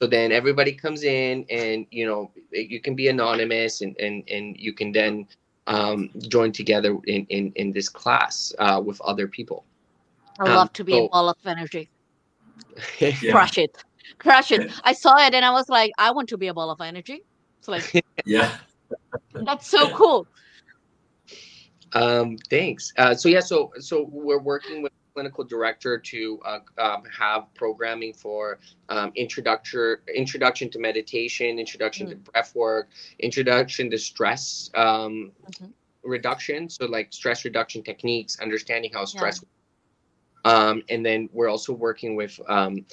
Speaker 5: So then everybody comes in, and you know you can be anonymous, and and and you can then um, join together in, in, in this class uh, with other people.
Speaker 2: I um, love to be so, a ball of energy. yeah. Crush it. Crush it. I saw it and I was like, I want to be a ball of energy. It's like,
Speaker 3: yeah,
Speaker 2: that's so cool.
Speaker 5: Um, thanks. Uh, so yeah, so so we're working with clinical director to uh, um, have programming for um, introduction introduction to meditation, introduction mm-hmm. to breath work, introduction to stress um, mm-hmm. reduction. So like stress reduction techniques, understanding how stress. Yeah. Um, and then we're also working with um,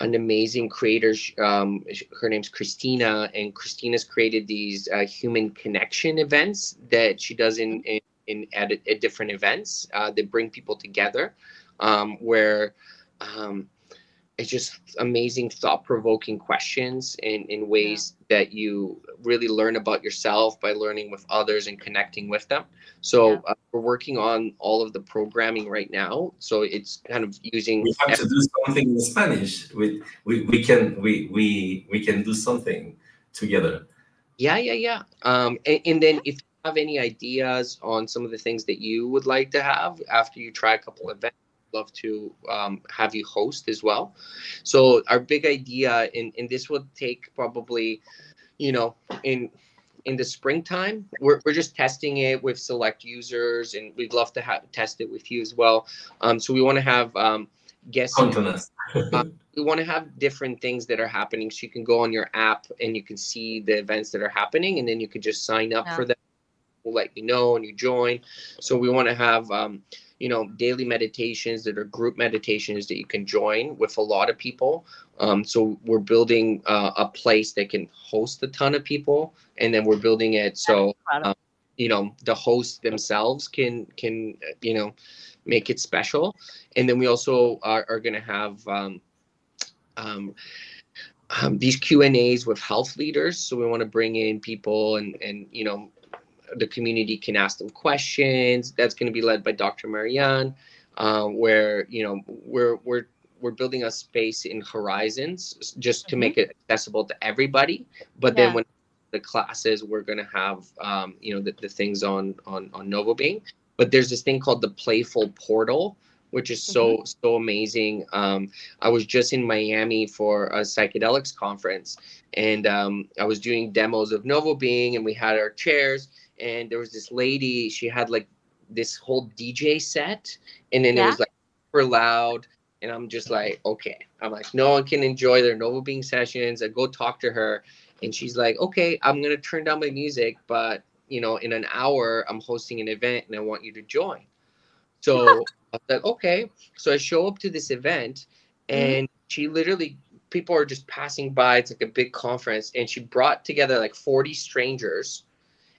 Speaker 5: an amazing creator. Um, her name's Christina, and Christina's created these uh, human connection events that she does in, mm-hmm. in in at, at different events uh, that bring people together um, where um, it's just amazing thought-provoking questions in, in ways yeah. that you really learn about yourself by learning with others and connecting with them. So yeah. uh, we're working on all of the programming right now. So it's kind of using
Speaker 3: we have to do something in spanish. We, we, we can we, we we can do something together.
Speaker 5: Yeah yeah yeah. Um, and, and then if you have any ideas on some of the things that you would like to have after you try a couple events love to um, have you host as well. So our big idea, and, and this will take probably, you know, in in the springtime. We're, we're just testing it with select users, and we'd love to have test it with you as well. Um, so we want to have um, guests. uh, we want to have different things that are happening, so you can go on your app and you can see the events that are happening, and then you can just sign up yeah. for them. We'll let you know, and you join. So we want to have. Um, you know daily meditations that are group meditations that you can join with a lot of people. Um, so we're building uh, a place that can host a ton of people and then we're building it so um, you know the hosts themselves can can you know make it special. And then we also are, are going to have um, um, um, these Q and A's with health leaders. So we want to bring in people and and you know the community can ask them questions. That's going to be led by Dr. Marianne, um, where you know we're we're we're building a space in Horizons just to mm-hmm. make it accessible to everybody. But yeah. then when the classes, we're going to have um, you know the, the things on on on Novobeing. But there's this thing called the Playful Portal, which is so mm-hmm. so amazing. Um, I was just in Miami for a psychedelics conference, and um, I was doing demos of Novobeing, and we had our chairs, and there was this lady. She had like this whole DJ set, and then yeah. it was like super loud. And I'm just like, okay. I'm like, no one can enjoy their Novobeing sessions. I go talk to her, and she's like, okay, I'm gonna turn down my music, but you know, in an hour, I'm hosting an event, and I want you to join. So I like, okay. So I show up to this event mm-hmm. and mm-hmm. she literally, people are just passing by. It's like a big conference. And she brought together like 40 strangers.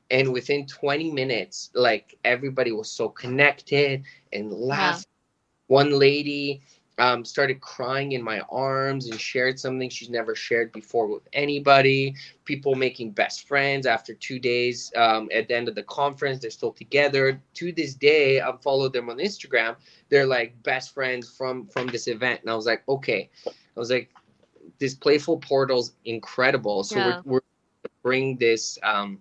Speaker 5: And within 20 minutes, like everybody was so connected and laughed. Yeah. One lady, um, started crying in my arms and shared something she's never shared before with anybody. People making best friends after two days um, at the end of the conference. They're still together. To this day, I've followed them on Instagram. They're like best friends from from this event. And I was like, okay. I was like, this playful portal's incredible. So yeah. we're, we're bring this um,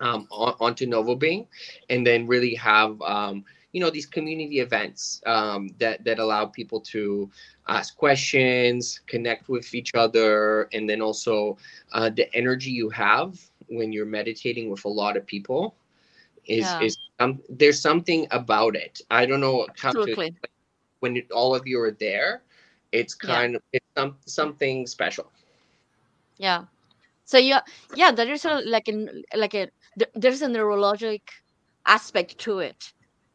Speaker 5: um, on, onto Novobeing and then really have um, you know these community events um, that that allow people to ask questions connect with each other and then also uh, the energy you have when you're meditating with a lot of people is yeah. is um, there's something about it i don't know how Absolutely. to when all of you are there it's kind yeah. of it's some, something special
Speaker 2: yeah so yeah yeah there is a like in like a there's a neurologic aspect to it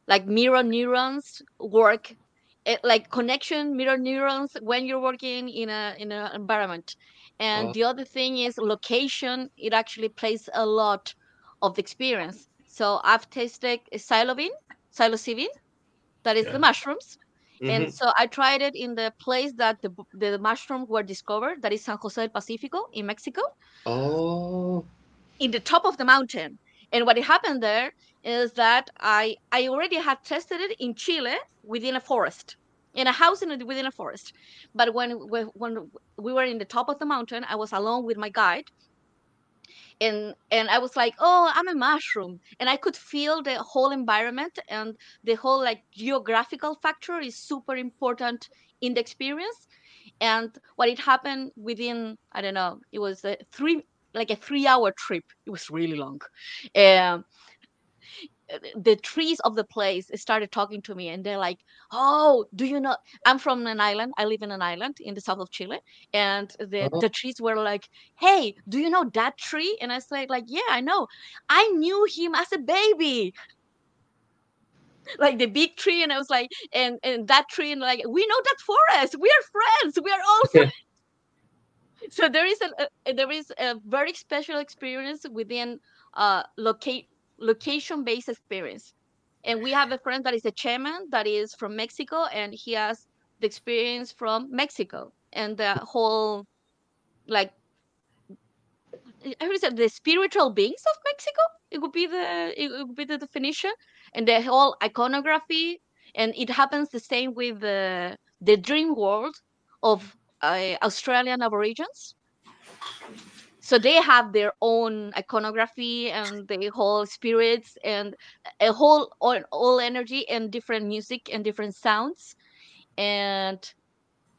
Speaker 2: like mirror neurons work it, like connection mirror neurons when you're working in a in an environment and oh. the other thing is location it actually plays a lot of the experience so i've tasted psilocybin psilocybin that is yeah. the mushrooms mm-hmm. and so i tried it in the place that the, the mushrooms were discovered that is san jose del pacifico in mexico
Speaker 5: oh
Speaker 2: in the top of the mountain and what it happened there is that I I already had tested it in Chile within a forest, in a house in a, within a forest. But when when we were in the top of the mountain, I was alone with my guide, and and I was like, oh, I'm a mushroom, and I could feel the whole environment and the whole like geographical factor is super important in the experience. And what it happened within I don't know, it was a three like a three hour trip. It was really long. Um, the trees of the place started talking to me and they're like oh do you know i'm from an island. I live in an island in the south of chile. And the, uh-huh. the trees were like hey do you know that tree? And i said like yeah i know. I knew him as a baby. Like the big tree and i was like and and that tree and like we know that forest. We are friends. We are also so there is a, a, there is a very special experience within uh locate location based experience and we have a friend that is a chairman that is from mexico and he has the experience from mexico and the whole like I would say the spiritual beings of Mexico. It would be the it would be the definition, and the whole iconography, and it happens the same with the the dream world of uh, Australian Aborigines. So they have their own iconography and the whole spirits and a whole all, all energy and different music and different sounds, and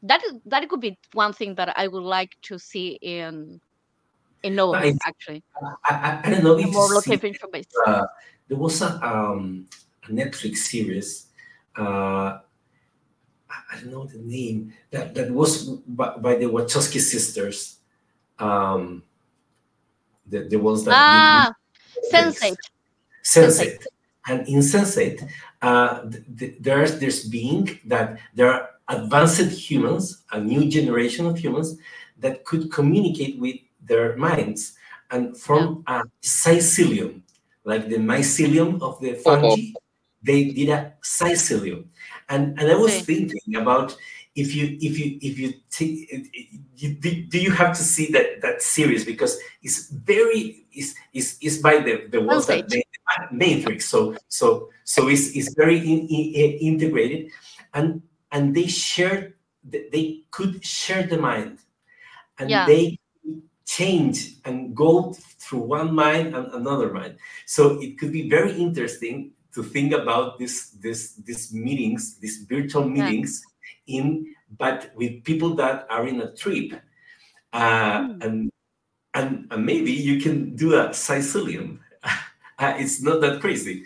Speaker 2: that is that could be one thing that I would like to see in in Nova actually.
Speaker 3: I, I, I, don't know if more location based. Uh, there was a, um, a Netflix series. Uh, I don't know the name that that was by, by the Wachowski sisters. Um, the, the ones that
Speaker 2: ah, Sense8.
Speaker 3: Sense8. And in Sense8, uh, th- there's this being that there are advanced humans, a new generation of humans that could communicate with their minds and from yeah. a psycelium, like the mycelium of the fungi. Oh. They did a psycelium and and i was okay. thinking about if you if you if you take do you have to see that that series because it's very is is is by the the ones that made matrix. So so so it's, it's very in, in, integrated, and and they shared they could share the mind, and yeah. they change and go through one mind and another mind. So it could be very interesting to think about this this these meetings, these virtual meetings yeah. in but with people that are in a trip. Uh, mm. and, and and maybe you can do a Sicilian. uh, it's not that crazy.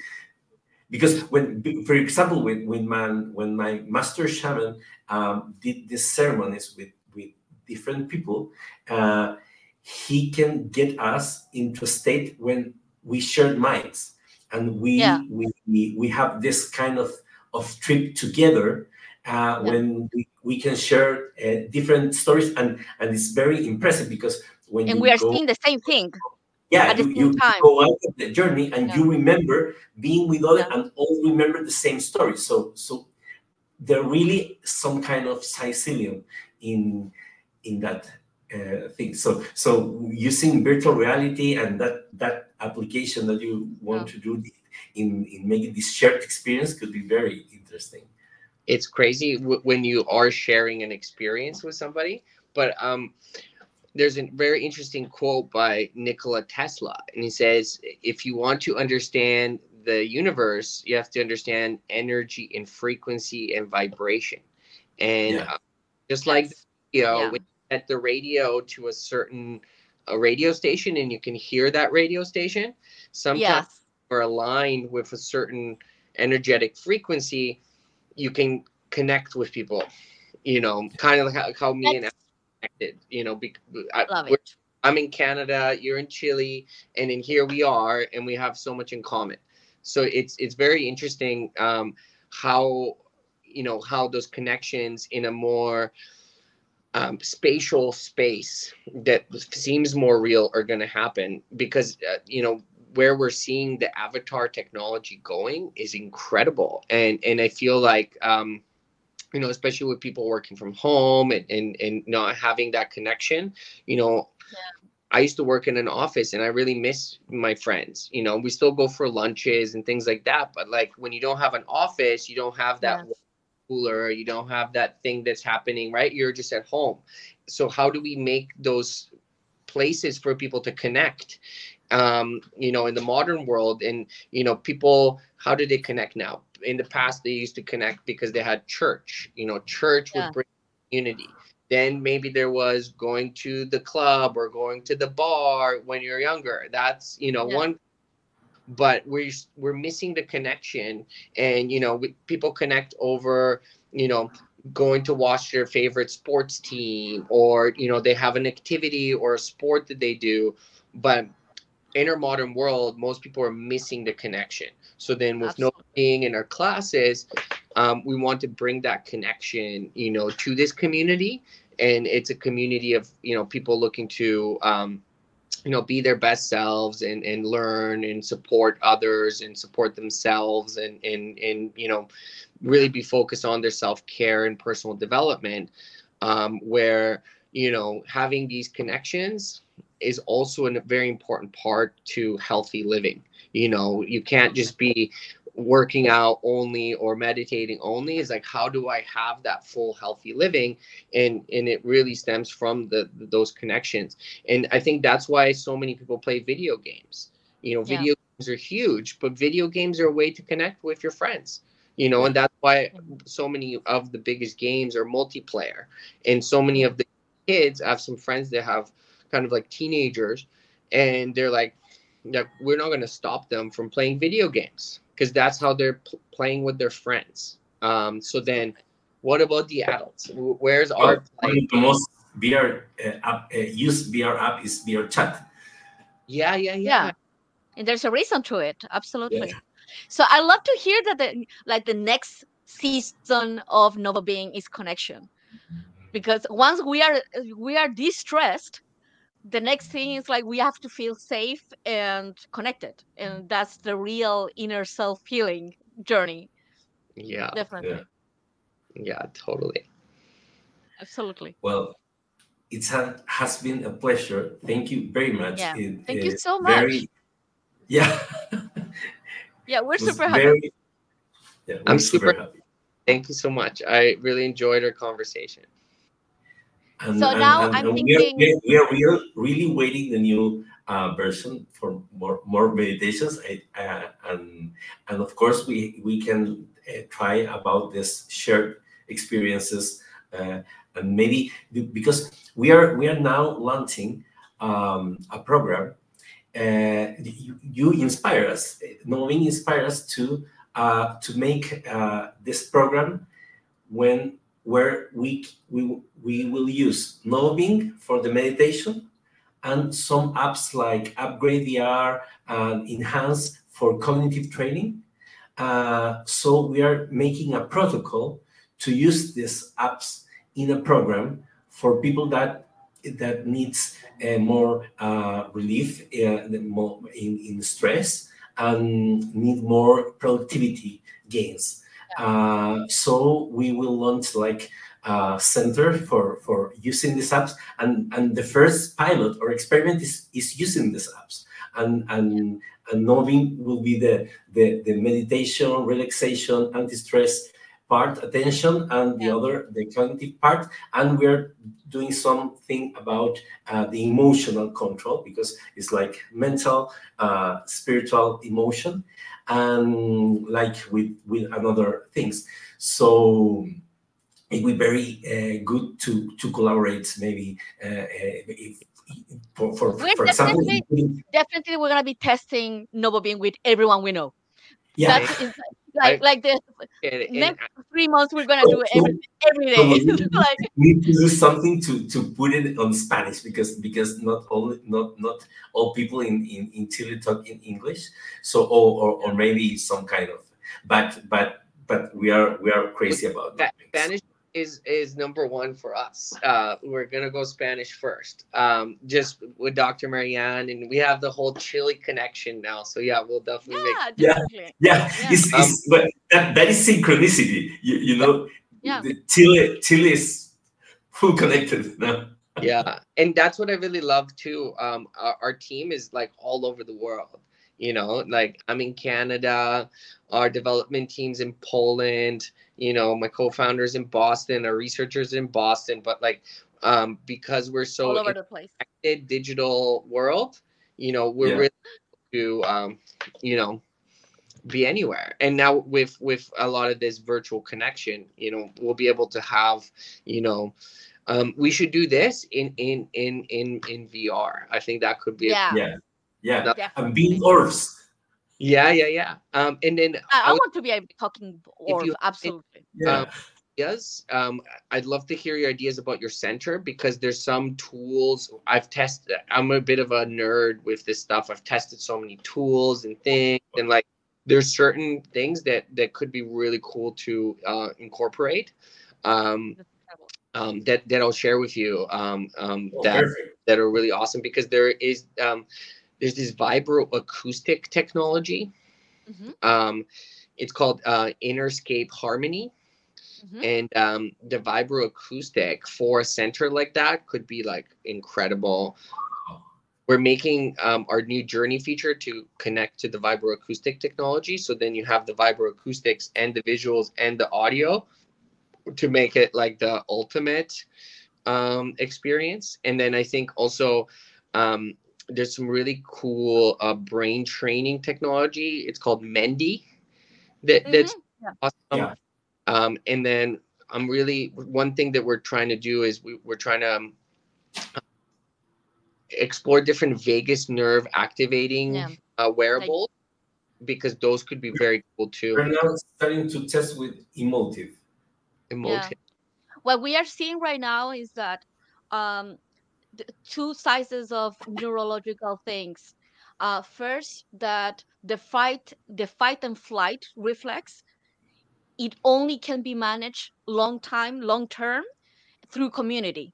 Speaker 3: Because when, for example, when, when my when my master shaman um, did these ceremonies with with different people, uh, he can get us into a state when we share minds and we yeah. we, we, we have this kind of of trip together uh, yeah. when we, we can share uh, different stories and and it's very impressive because when
Speaker 2: and we are go, seeing the same thing
Speaker 3: yeah you, you go out of the journey and yeah. you remember being with others and all remember the same story so so there really some kind of Sicilian in in that uh, thing. So so using virtual reality and that that application that you want to do in in making this shared experience could be very interesting.
Speaker 5: It's crazy w- when you are sharing an experience with somebody, but um, there's a very interesting quote by Nikola Tesla, and he says, "If you want to understand the universe, you have to understand energy and frequency and vibration." And yeah. uh, just like you know, yeah. when at the radio to a certain a radio station and you can hear that radio station sometimes yes. Are aligned with a certain energetic frequency you can connect with people. You know kind of like how, how me and connected you know be, I, Love it. i'm in canada you're in chile and in here we are and we have so much in common. So it's it's very interesting um how you know how those connections in a more um, spatial space that seems more real are going to happen because uh, you know where we're seeing the avatar technology going is incredible and and i feel like um you know especially with people working from home and and, and not having that connection you know yeah. I used to work in an office and I really miss my friends. You know, we still go for lunches and things like that. But like when you don't have an office, you don't have that yeah cooler you don't have that thing that's happening right you're just at home so how do we make those places for people to connect um, you know in the modern world and you know people how do they connect now in the past they used to connect because they had church you know church yeah. would bring unity then maybe there was going to the club or going to the bar when you're younger that's you know yeah. one but we're we're missing the connection and you know we, people connect over you know going to watch their favorite sports team or you know they have an activity or a sport that they do but in our modern world most people are missing the connection so then with Absolutely. no being in our classes um, we want to bring that connection you know to this community and it's a community of you know people looking to um, you know be their best selves and and learn and support others and support themselves and and and you know really be focused on their self-care and personal development um, where you know having these connections is also a very important part to healthy living. You know you can't just be working out only or meditating only. Is like how do i have that full healthy living? And and it really stems from the those connections. And i think that's why so many people play video games. You know video yeah. games are huge but video games are a way to connect with your friends. You know and that's why so many of the biggest games are multiplayer. And so many of the kids I have some friends that have kind of like teenagers and they're like like we're not going to stop them from playing video games because that's how they're p- playing with their friends. Um, so then, what about the adults? Where's well, our
Speaker 3: the most VR uh, app, uh, use VR app is VR chat.
Speaker 5: Yeah, yeah, yeah,
Speaker 2: yeah. And there's a reason to it. Absolutely. Yeah. So I love to hear that the like the next season of Novo Being is connection, because once we are we are distressed, the next thing is like we have to feel safe and connected and that's the real inner self healing journey
Speaker 5: yeah
Speaker 2: definitely
Speaker 5: yeah, yeah totally
Speaker 2: absolutely
Speaker 3: well it has been a pleasure thank you very much
Speaker 2: yeah. It, thank you so much very,
Speaker 3: yeah
Speaker 2: Yeah, we're super happy.
Speaker 3: very- Yeah, we're
Speaker 5: I'm super-
Speaker 3: happy.
Speaker 5: Thank you so much. I really enjoyed our conversation.
Speaker 3: And,
Speaker 2: So
Speaker 3: and-
Speaker 2: now
Speaker 3: and-
Speaker 2: I'm
Speaker 3: and we are,
Speaker 2: thinking-
Speaker 3: we are, we are really, waiting the new uh, version for more more meditations. I, uh, and and of course we we can uh, try about this shared experiences uh, and maybe because we are we are now launching um, a program. Uh, you, you inspire us. Knowing inspire us to uh, to make uh, this program when where we we we will use Noving for the meditation and some apps like Upgrade VR and Enhance for cognitive training. Uh, so we are making a protocol to use these apps in a program for people that that needs uh, more uh, relief uh, in, in stress and need more productivity gains. Uh, so we will launch like a center for for using these apps, and and the first pilot or experiment is is using these apps, and and and Novin will be the the the meditation, relaxation, anti-stress part, attention, and the
Speaker 2: Yeah.
Speaker 3: other the cognitive part, and we're doing something about uh, the emotional control because it's like mental, uh, spiritual, emotion, and like with with another things. So it would be very uh, good to to collaborate maybe uh, uh, if, for for,
Speaker 2: We're
Speaker 3: for example
Speaker 2: definitely-
Speaker 3: including-
Speaker 2: Definitely, we're gonna be testing Novobeing with everyone we know.
Speaker 3: Yeah
Speaker 2: That's is- like like the
Speaker 5: And, and
Speaker 2: next three months we're gonna do it every every day. like
Speaker 3: we need to do something to to put it on Spanish because because not all not not all people in in, in Chile talk in English so or, or or maybe some kind of but but but we are we are crazy about that.
Speaker 5: Spanish is is number one for us. Uh, we're gonna go Spanish first. Um, just with Dr. Marianne, and we have the whole Chile connection now. So yeah, we'll definitely
Speaker 2: yeah,
Speaker 3: Yeah.
Speaker 2: definitely.
Speaker 3: Yeah,
Speaker 2: Yeah.
Speaker 3: it's, it's but that, that is synchronicity. You, you know,
Speaker 2: Yeah.
Speaker 3: the Chile Chile is full connected now.
Speaker 5: yeah and that's what i really love too um our, our team is like all over the world you know like i'm in canada our development teams in poland you know my co-founders in boston our researchers in boston but like um because we're so
Speaker 2: all over the place.
Speaker 5: digital world you know we're
Speaker 3: Yeah.
Speaker 5: really to um you know be anywhere and now with with a lot of this virtual connection you know we'll be able to have you know um we should do this in in in in in vr i think that could be a-
Speaker 2: Yeah,
Speaker 3: Yeah, yeah,
Speaker 2: definitely.
Speaker 3: and being orbs.
Speaker 5: yeah yeah yeah um and then
Speaker 2: I, I
Speaker 5: I
Speaker 2: want to be able talking orb,
Speaker 5: you-
Speaker 2: absolutely.
Speaker 3: Yeah,
Speaker 5: Um, ideas. Um, I'd love to hear your ideas about your center because there's some tools I've tested. I'm a bit of a nerd with this stuff. I've tested so many tools and things, and like there's certain things that that could be really cool to uh, incorporate. Um, um, that that I'll share with you. Um, um,
Speaker 3: Oh,
Speaker 5: that
Speaker 3: perfect.
Speaker 5: that are really awesome because there is um, there's this vibro acoustic technology.
Speaker 2: Mhm,
Speaker 5: Um, it's called uh, Innerscape Harmony
Speaker 2: mhm.
Speaker 5: and um, the vibroacoustic for a center like that could be like incredible we're making um, our new journey feature to connect to the vibroacoustic technology so then you have the vibroacoustics and the visuals and the audio to make it like the ultimate um, experience and then i think also um, there's some really cool uh, brain training technology it's called Mendi that, that's awesome
Speaker 3: Yeah.
Speaker 5: um, and then I'm really one thing that we're trying to do is we, we're trying to um, explore different vagus nerve activating
Speaker 2: Yeah.
Speaker 5: uh, wearables because those could be very cool too.
Speaker 3: We're now starting to test with Emotiv.
Speaker 5: Emotiv.
Speaker 2: what we are seeing right now is that um, the two sizes of neurological things. Uh, first, that the fight, the fight and flight reflex, it only can be managed long time, long term, through community.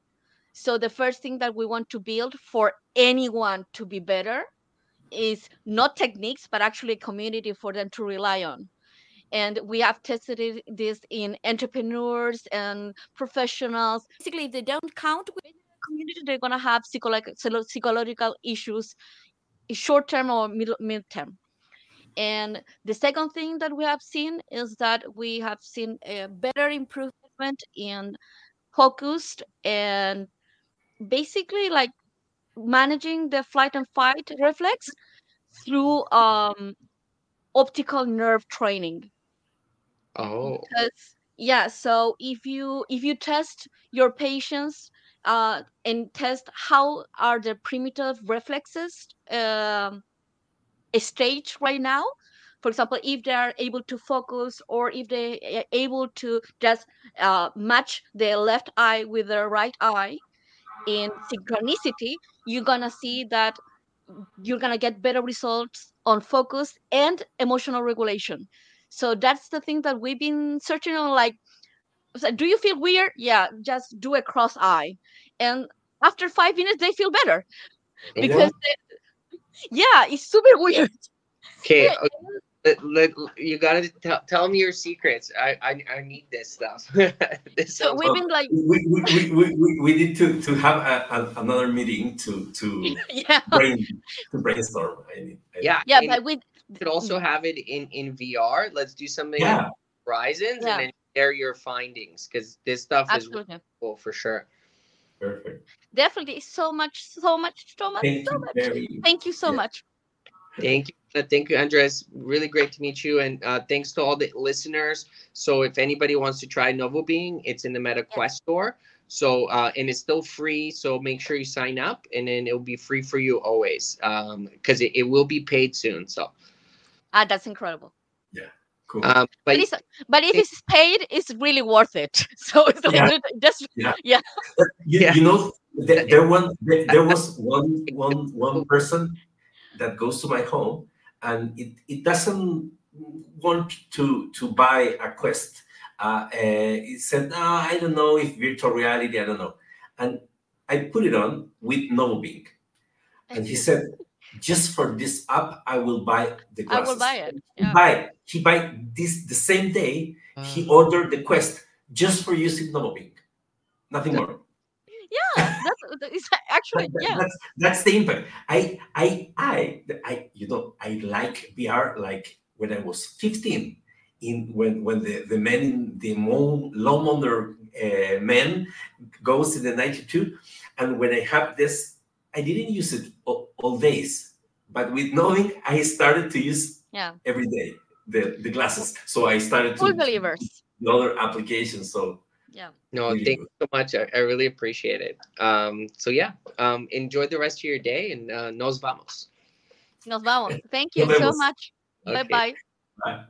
Speaker 2: So the first thing that we want to build for anyone to be better is not techniques, but actually a community for them to rely on and we have tested this in entrepreneurs and professionals. Basically, if they don't count with community, they're gonna have psycholo- psychological issues, short term or middle mid term. And the second thing that we have seen is that we have seen a better improvement in focused and basically like managing the flight and fight reflex through um, optical nerve training.
Speaker 5: Oh.
Speaker 2: Because yeah, so if you if you test your patients uh, and test how are the primitive reflexes um, stage right now, for example, if they are able to focus or if they are able to just uh, match their left eye with their right eye in synchronicity, you're gonna see that you're gonna get better results on focus and emotional regulation. So that's the thing that we've been searching on. Like, so do you feel weird? Yeah, just do a cross eye, and after five minutes they feel better because they, yeah, it's super weird.
Speaker 5: Okay,
Speaker 2: Yeah,
Speaker 5: let, let, you gotta tell, tell me your secrets. I, I I need this stuff. this
Speaker 2: So we've been like,
Speaker 3: we, we, we, we, we, we need to, to have a, a, another meeting to to
Speaker 2: yeah,
Speaker 3: brain to brainstorm. I need, I
Speaker 5: yeah.
Speaker 2: yeah, but we
Speaker 5: could also mm. have it in in VR. Let's do something
Speaker 3: Yeah.
Speaker 5: like Horizons
Speaker 2: Yeah.
Speaker 5: and then share your findings because this stuff is
Speaker 2: absolutely,
Speaker 5: cool for sure.
Speaker 3: perfect.
Speaker 2: definitely, so much, so much, so much,
Speaker 3: Thank
Speaker 2: so
Speaker 3: you
Speaker 2: much.
Speaker 3: very
Speaker 2: Thank you so
Speaker 3: Yeah.
Speaker 2: much.
Speaker 5: Thank you. Thank you, Andres. Really great to meet you. And uh, thanks to all the listeners. So if anybody wants to try Novo Being, it's in the Meta Quest store. So uh, and it's still free. So make sure you sign up and then it'll be free for you always. Um, because it, it will be paid soon. So
Speaker 2: Ah, that's incredible.
Speaker 3: Cool.
Speaker 5: um
Speaker 2: But,
Speaker 5: but
Speaker 2: it's, but if it's paid, it's really worth it. So it's like
Speaker 3: Yeah.
Speaker 2: just
Speaker 3: you,
Speaker 5: yeah.
Speaker 3: you know there, there one there, there was one one one person that goes to my home and it, it doesn't want to to buy a quest uh, uh it said no i don't know if virtual reality i don't know and i put it on with Novobeing and he said just for this app i will buy the
Speaker 2: I
Speaker 3: glasses
Speaker 2: will buy it. Yeah.
Speaker 3: buy he buy this the same day he
Speaker 2: Uh.
Speaker 3: ordered the quest just for using Novobeing nothing more
Speaker 2: Yeah, that's actually yeah.
Speaker 3: that's that's the impact. I I I I you know I like VR like when I was 15 in when when the the men in the Mo- Lomonder uh, men goes in the 92 and when I have this I didn't use it all, all days but with knowing I started to use
Speaker 2: Yeah.
Speaker 3: every day the the glasses so I started to
Speaker 2: Full believers.
Speaker 3: the other applications so
Speaker 2: Yeah.
Speaker 5: no,
Speaker 3: Really
Speaker 5: thank
Speaker 3: good.
Speaker 5: you so much. I, I really appreciate it. Um, so yeah, um, enjoy the rest of your day and uh, nos vamos.
Speaker 2: Nos vamos. Thank you so much.
Speaker 5: Okay.
Speaker 2: Bye bye.
Speaker 3: bye.